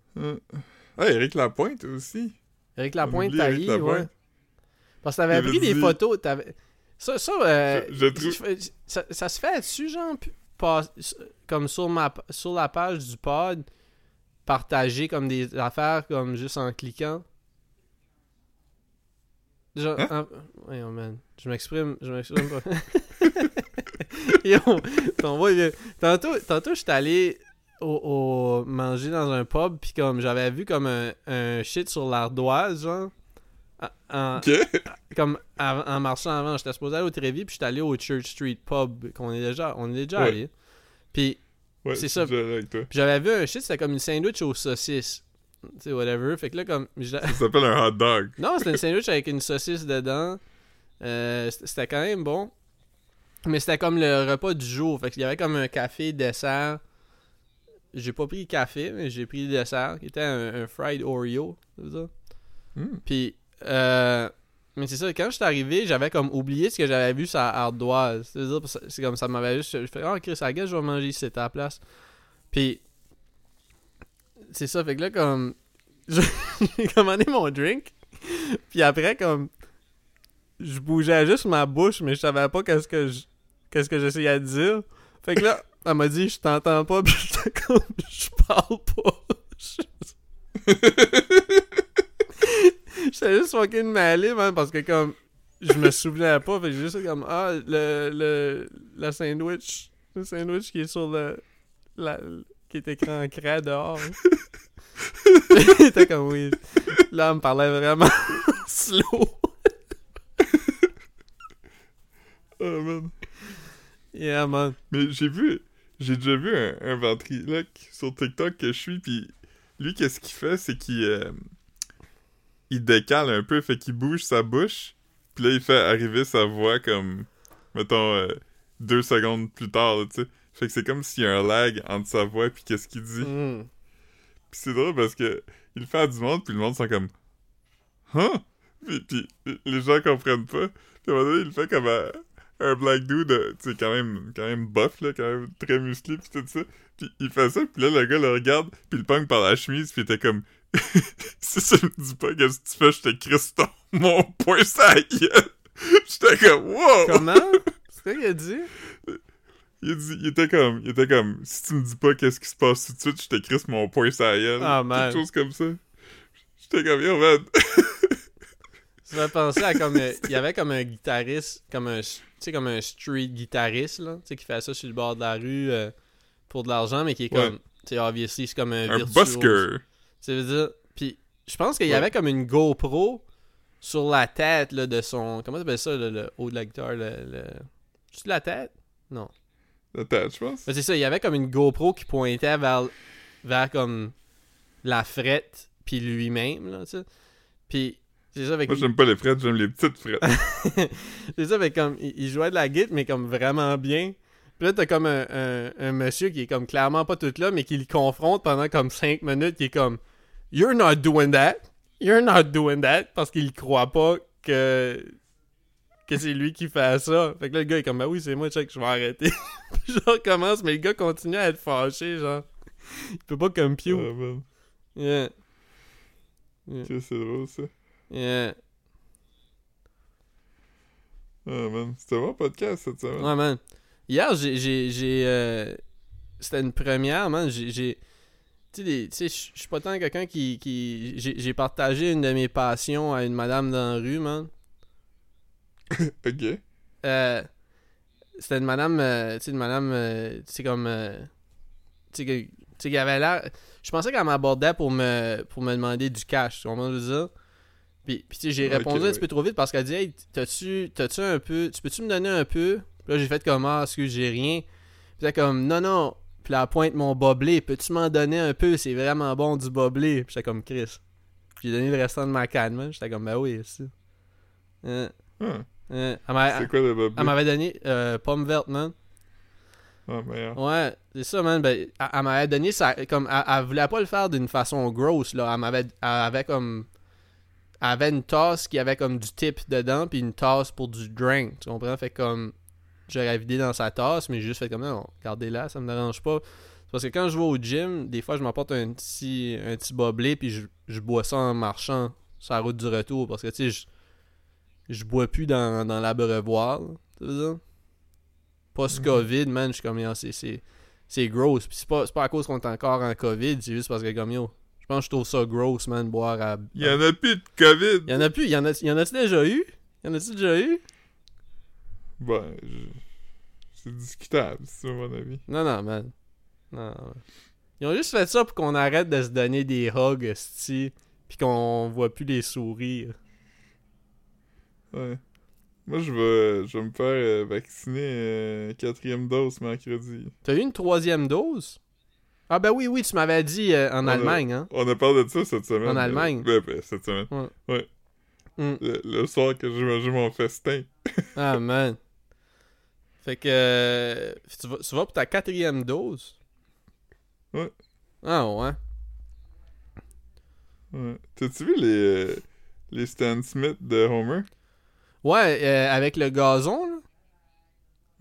Ah, Eric Lapointe aussi. On Lapointe taillé, ouais. Parce que t'avais pris des photos, t'avais... Ça, ça, euh, Je- je trouve- je- ça, ça se fait dessus, genre, pas- comme sur, ma, sur la page du pod, partager comme des affaires, comme juste en cliquant. Genre, Hein? en- man, je m'exprime, je m'exprime pas. Yo, ton voix, il- tantôt, tantôt j'étais allé au, au- manger dans un pub, puis comme j'avais vu comme un, un shit sur l'ardoise, genre. En, comme en marchant avant, j'étais supposé aller au Trévis, puis j'étais allé au Church Street Pub, qu'on est déjà, on est déjà Ouais. allé. Puis Ouais, C'est ça. j'avais vu un shit, c'était comme une sandwich aux saucisses. Tu sais, whatever. Fait que là, comme. Ça s'appelle un hot dog. non, c'était une sandwich avec une saucisse dedans. Euh, c'était quand même bon. Mais c'était comme le repas du jour. Fait qu'il y avait comme un café, dessert. J'ai pas pris le café, mais j'ai pris le dessert, qui était un, un fried Oreo. Ça? Hmm. Puis, euh, mais c'est ça, quand j'étais arrivé, j'avais comme oublié ce que j'avais vu sur la ardoise. C'est comme ça m'avait juste. Je fais, oh Chris, à je vais manger ici, c'est à la place. Puis, c'est ça, fait que là, comme. J'ai commandé mon drink. Puis après, comme. Je bougeais juste ma bouche, mais je savais pas qu'est-ce que je. Qu'est-ce que j'essayais de dire. Fait que là, elle m'a dit, je t'entends pas, puis je parle pas. J'étais juste fucking mêlé, man, parce que comme, je me souvenais pas, fait juste comme, ah, le, le, la sandwich, le sandwich qui est sur le, la, qui est écrit en craie dehors. J'étais comme, oui. Là, elle me parlait vraiment slow. Oh, man. Yeah, man. Mais j'ai vu, j'ai déjà vu un, un ventriloque sur TikTok que je suis, puis lui, qu'est-ce qu'il fait, c'est qu'il euh, il décale un peu, fait qu'il bouge sa bouche, puis là, il fait arriver sa voix comme, mettons, euh, deux secondes plus tard, tu sais. Fait que c'est comme s'il y a un lag entre sa voix et qu'est-ce qu'il dit. Mm. Puis c'est drôle parce que il le fait à du monde, puis le monde sont comme Huh? Puis, puis les gens comprennent pas. Puis à un moment donné, il le fait comme un, un black dude, euh, tu sais, quand même, quand même buff, là, quand même très musclé, puis tout ça. Puis il fait ça, puis là, le gars le regarde, puis il pogne par la chemise, puis il était comme Si ça me dit pas qu'est-ce que tu fais, je te crisse mon poing sa gueule. J'étais comme Wow! Comment? C'est quoi qu'il a dit? Il, dit- il était comme, il était comme, si tu me dis pas qu'est-ce qui se passe tout de suite, je te crisse mon la gueule. Ah, man. Quelque chose comme ça. J'étais comme, yo, man. Ça fait penser à comme. euh, Il y avait comme un guitariste, comme un. Tu sais, comme un street guitariste, là. Tu sais, qui fait ça sur le bord de la rue euh, pour de l'argent, mais qui est Ouais. comme. Tu sais, obviously, c'est comme un. Un virtuose. busker. Ça veut dire. Puis, je pense qu'il y avait comme une GoPro sur la tête, là, de son. Comment t'appelles ça, le, le haut de la guitare, le. le... La tête? Non. La tête, je pense. Mais c'est ça, il y avait comme une GoPro qui pointait vers, vers comme la frette, puis lui-même, là, tu sais. Puis, c'est ça, avec Moi, j'aime pas les frettes, j'aime les petites frettes. c'est ça, fait comme, il, il jouait de la guitare, mais comme vraiment bien. Puis là, t'as comme un, un, un monsieur qui est comme clairement pas tout là, mais qui le confronte pendant comme 5 minutes, qui est comme You're not doing that. You're not doing that. Parce qu'il croit pas que que c'est lui qui fait ça. Fait que là, le gars est comme Bah oui, c'est moi, check, je vais arrêter. Puis genre, commence, mais le gars continue à être fâché, genre. Il peut pas comme Pew. Ah. Yeah. Ok, c'est drôle, ça. Yeah. Ah, man. C'était un bon podcast, cette semaine. Ouais, man. Hier, j'ai. j'ai, j'ai euh, C'était une première, man. J'ai. j'ai- Tu sais, je suis pas tant quelqu'un qui. qui... J'ai partagé une de mes passions à une madame dans la rue, man. Ok. Euh, C'était une madame. euh, tu sais, une madame. euh, tu sais, comme. euh, tu sais, que- tu sais, qui avait l'air. Je pensais qu'elle m'abordait pour me, pour me demander du cash. Tu comprends ce que je veux dire? Puis, puis tu sais, j'ai répondu un ouais. petit peu trop vite parce qu'elle dit Hey, t'as-tu t'as-tu un peu. Tu peux-tu me donner un peu? Puis là, j'ai fait comme Ah, excuse, j'ai rien. Puis là, comme Non, non. Puis elle pointe mon boblé. Peux-tu m'en donner un peu? C'est vraiment bon du boblé. Puis j'étais comme Chris. Puis j'ai donné le restant de ma canne, man. J'étais comme Ben oui. Euh, Ah, euh, elle m'a- c'est quoi le bob? elle m'avait donné euh, pomme verte, man. Ah, meilleur. Ouais, c'est ça, man. Ben, elle, elle m'avait donné ça. Comme, elle, elle voulait pas le faire d'une façon grosse, là. Elle m'avait. Elle avait comme. Elle avait une tasse qui avait comme du tip dedans, puis une tasse pour du drink. Tu comprends? Fait comme. J'aurais vidé dans sa tasse, mais j'ai juste fait comme non, gardez-la, ça me dérange pas. C'est parce que quand je vais au gym, des fois, je m'apporte un petit, un petit boblé, puis je, je bois ça en marchant sur la route du retour. Parce que, tu sais, je, je bois plus dans, dans l'abreuvoir. Tu veux dire? Post-Covid, man, je suis comme, c'est, c'est, c'est gross. Puis c'est pas, c'est pas à cause qu'on est encore en Covid, c'est juste parce que, comme, yo, je pense que je trouve ça gross, man, boire à. Il y en a plus de COVID. Il y en a plus, il y en a, il y en a-tu déjà eu? Il y en a-tu déjà eu? Ben, je- c'est discutable, c'est mon avis. Non, non, man. Non, non. Ils ont juste fait ça pour qu'on arrête de se donner des hugs, esti, puis qu'on voit plus les sourires. Ouais. Moi, je vais, je vais me faire euh, vacciner euh, quatrième dose mercredi. T'as eu une troisième dose? Ah ben oui, oui, tu m'avais dit euh, en On a- Allemagne, hein? On a parlé de ça cette semaine. En euh, Allemagne? ben, ben, cette semaine. Ouais. Ouais. Mm. Le, le soir que j'ai mangé mon festin. Ah, man. Fait que. euh, tu, vas, tu vas pour ta quatrième dose? Ouais. Ah, ouais. Ouais. T'as-tu vu les, euh, les Stan Smith de Homer? Ouais, euh, avec le gazon, là.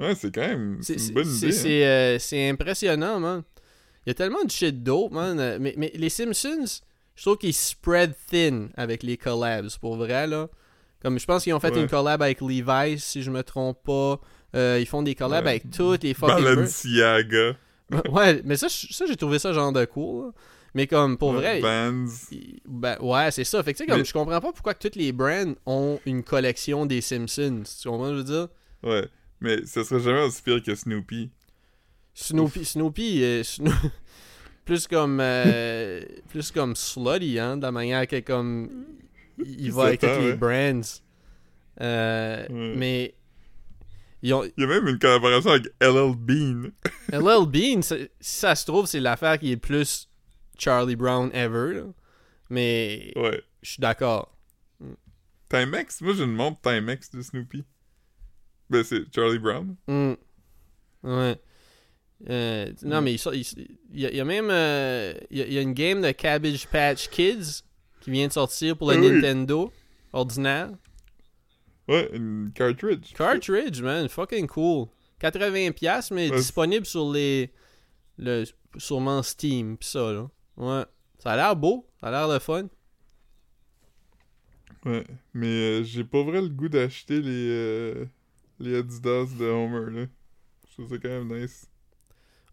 Ouais, c'est quand même une bonne c'est- idée. hein. c'est, euh, c'est impressionnant, man. y a tellement de shit dope, man. Mais, mais les Simpsons, je trouve qu'ils spread thin avec les collabs, pour vrai, là. Comme je pense qu'ils ont fait Ouais. une collab avec Levi's, si je me trompe pas. Euh, ils font des collabs Ouais. avec toutes les fucking... Balenciaga. ouais, mais ça, j'ai trouvé ça genre de cool. là. Mais comme, pour vrai... Il- Ben, ouais, c'est ça. Fait que tu sais, comme, Mais- je comprends pas pourquoi que toutes les brands ont une collection des Simpsons. Tu comprends ce que je veux dire? Ouais. Mais ça serait jamais aussi pire que Snoopy. Snoopy, Snoopy, euh, Sno- plus comme euh, plus comme slutty, hein, de la manière que comme il va avec toutes les ouais. brands. Euh, Ouais. Mais ils ont, Il y a même une collaboration avec LL Bean. LL Bean, ça- si ça se trouve, c'est l'affaire qui est plus Charlie Brown ever. là. Mais Ouais. je suis d'accord. Timex, moi j'ai une montre Timex de Snoopy. Ben c'est Charlie Brown. Ouais. Euh, non, mais il, sort- il- il y, a, même euh, il, y a, il y a une game de Cabbage Patch Kids qui vient de sortir pour le Ah oui. Nintendo ordinaire. Ouais, une cartridge. Cartridge, man, fucking cool. 80$, mais Ouais. disponible sur les. Le, sûrement Steam, pis ça, là. Ouais. Ça a l'air beau, ça a l'air de fun. Ouais. Mais euh, j'ai pas vrai le goût d'acheter les, euh, les Adidas de Homer là. Je trouve ça quand même nice.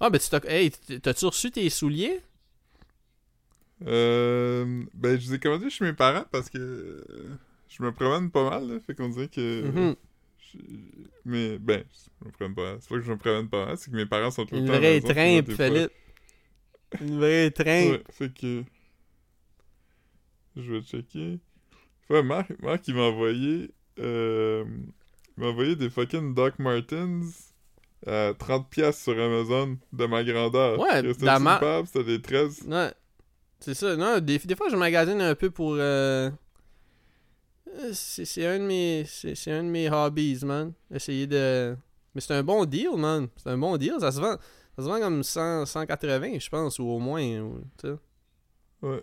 Ah, ben, tu t'as. Hey, t'as-tu reçu tes souliers? Euh, ben je les ai commandés chez mes parents parce que euh, je me promène pas mal là. Fait qu'on dirait que. Mhm. je- Mais ben, je me promène pas mal. C'est pas que je me promène pas mal, c'est que mes parents sont tout le Une temps la vraie trimpe, Philippe. Une vraie trimpe. Ouais, fait que. Je vais checker. Ouais, Marc, Marc il m'a envoyé. Euh, il m'a envoyé des fucking Doc Martens à 30$ sur Amazon de ma grandeur. Ouais, C'était ma- c'était des 13. Non, c'est ça. Non, des, des fois, je magasine un peu pour. euh, C'est c'est un de mes. C'est c'est un de mes hobbies, man. Essayer de. Mais c'est un bon deal, man. C'est un bon deal. Ça se vend. Ça se vend comme 100, 180, je pense, ou au moins. ou-. Ouais.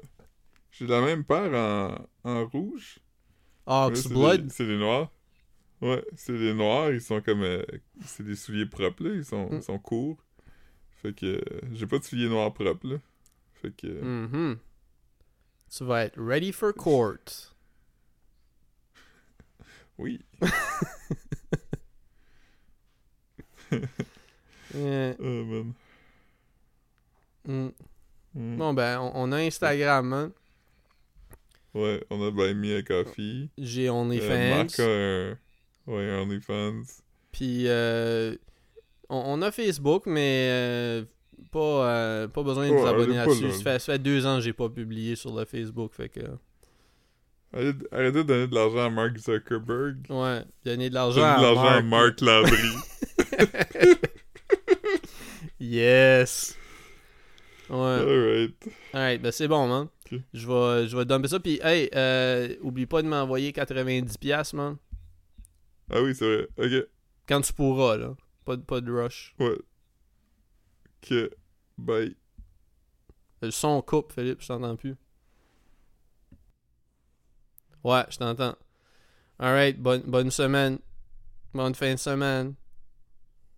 J'ai la même paire en, en rouge. Là, Ox c'est des- C'est des noirs. Ouais, c'est des noirs, ils sont comme. euh, c'est des souliers propres, là. Ils sont, Mm. ils sont courts. Fait que. euh, j'ai pas de souliers noirs propres, là. Fait que. Mhm. Tu vas être ready for court. Oui. Yeah. Oh, man. Mm. Mm. Bon, ben, on, on a Instagram, man. Ouais, on a Buy Me a Coffee. J'ai Euh, OnlyFans. Marc a un... Ouais, OnlyFans. Puis euh, on, on a Facebook, mais euh, pas, euh, pas besoin de Ouais, vous abonner est pas là-dessus. là. Ça fait, ça fait deux ans que j'ai pas publié sur le Facebook, fait que arrêtez de donner de l'argent à Mark Zuckerberg. ouais, donner de l'argent à l'argent à Landry. Yes. Ouais. Alright. Alright, ben c'est bon, man. Je vais, je vais dumper ça. Puis, hey, euh, oublie pas de m'envoyer 90$, man. Ah oui, c'est vrai. Ok. Quand tu pourras, là. Pas, de- pas de rush. Ouais. Ok. Bye. Le son coupe, Philippe, je t'entends plus. Ouais, je t'entends. Alright, bonne, bonne semaine. Bonne fin de semaine.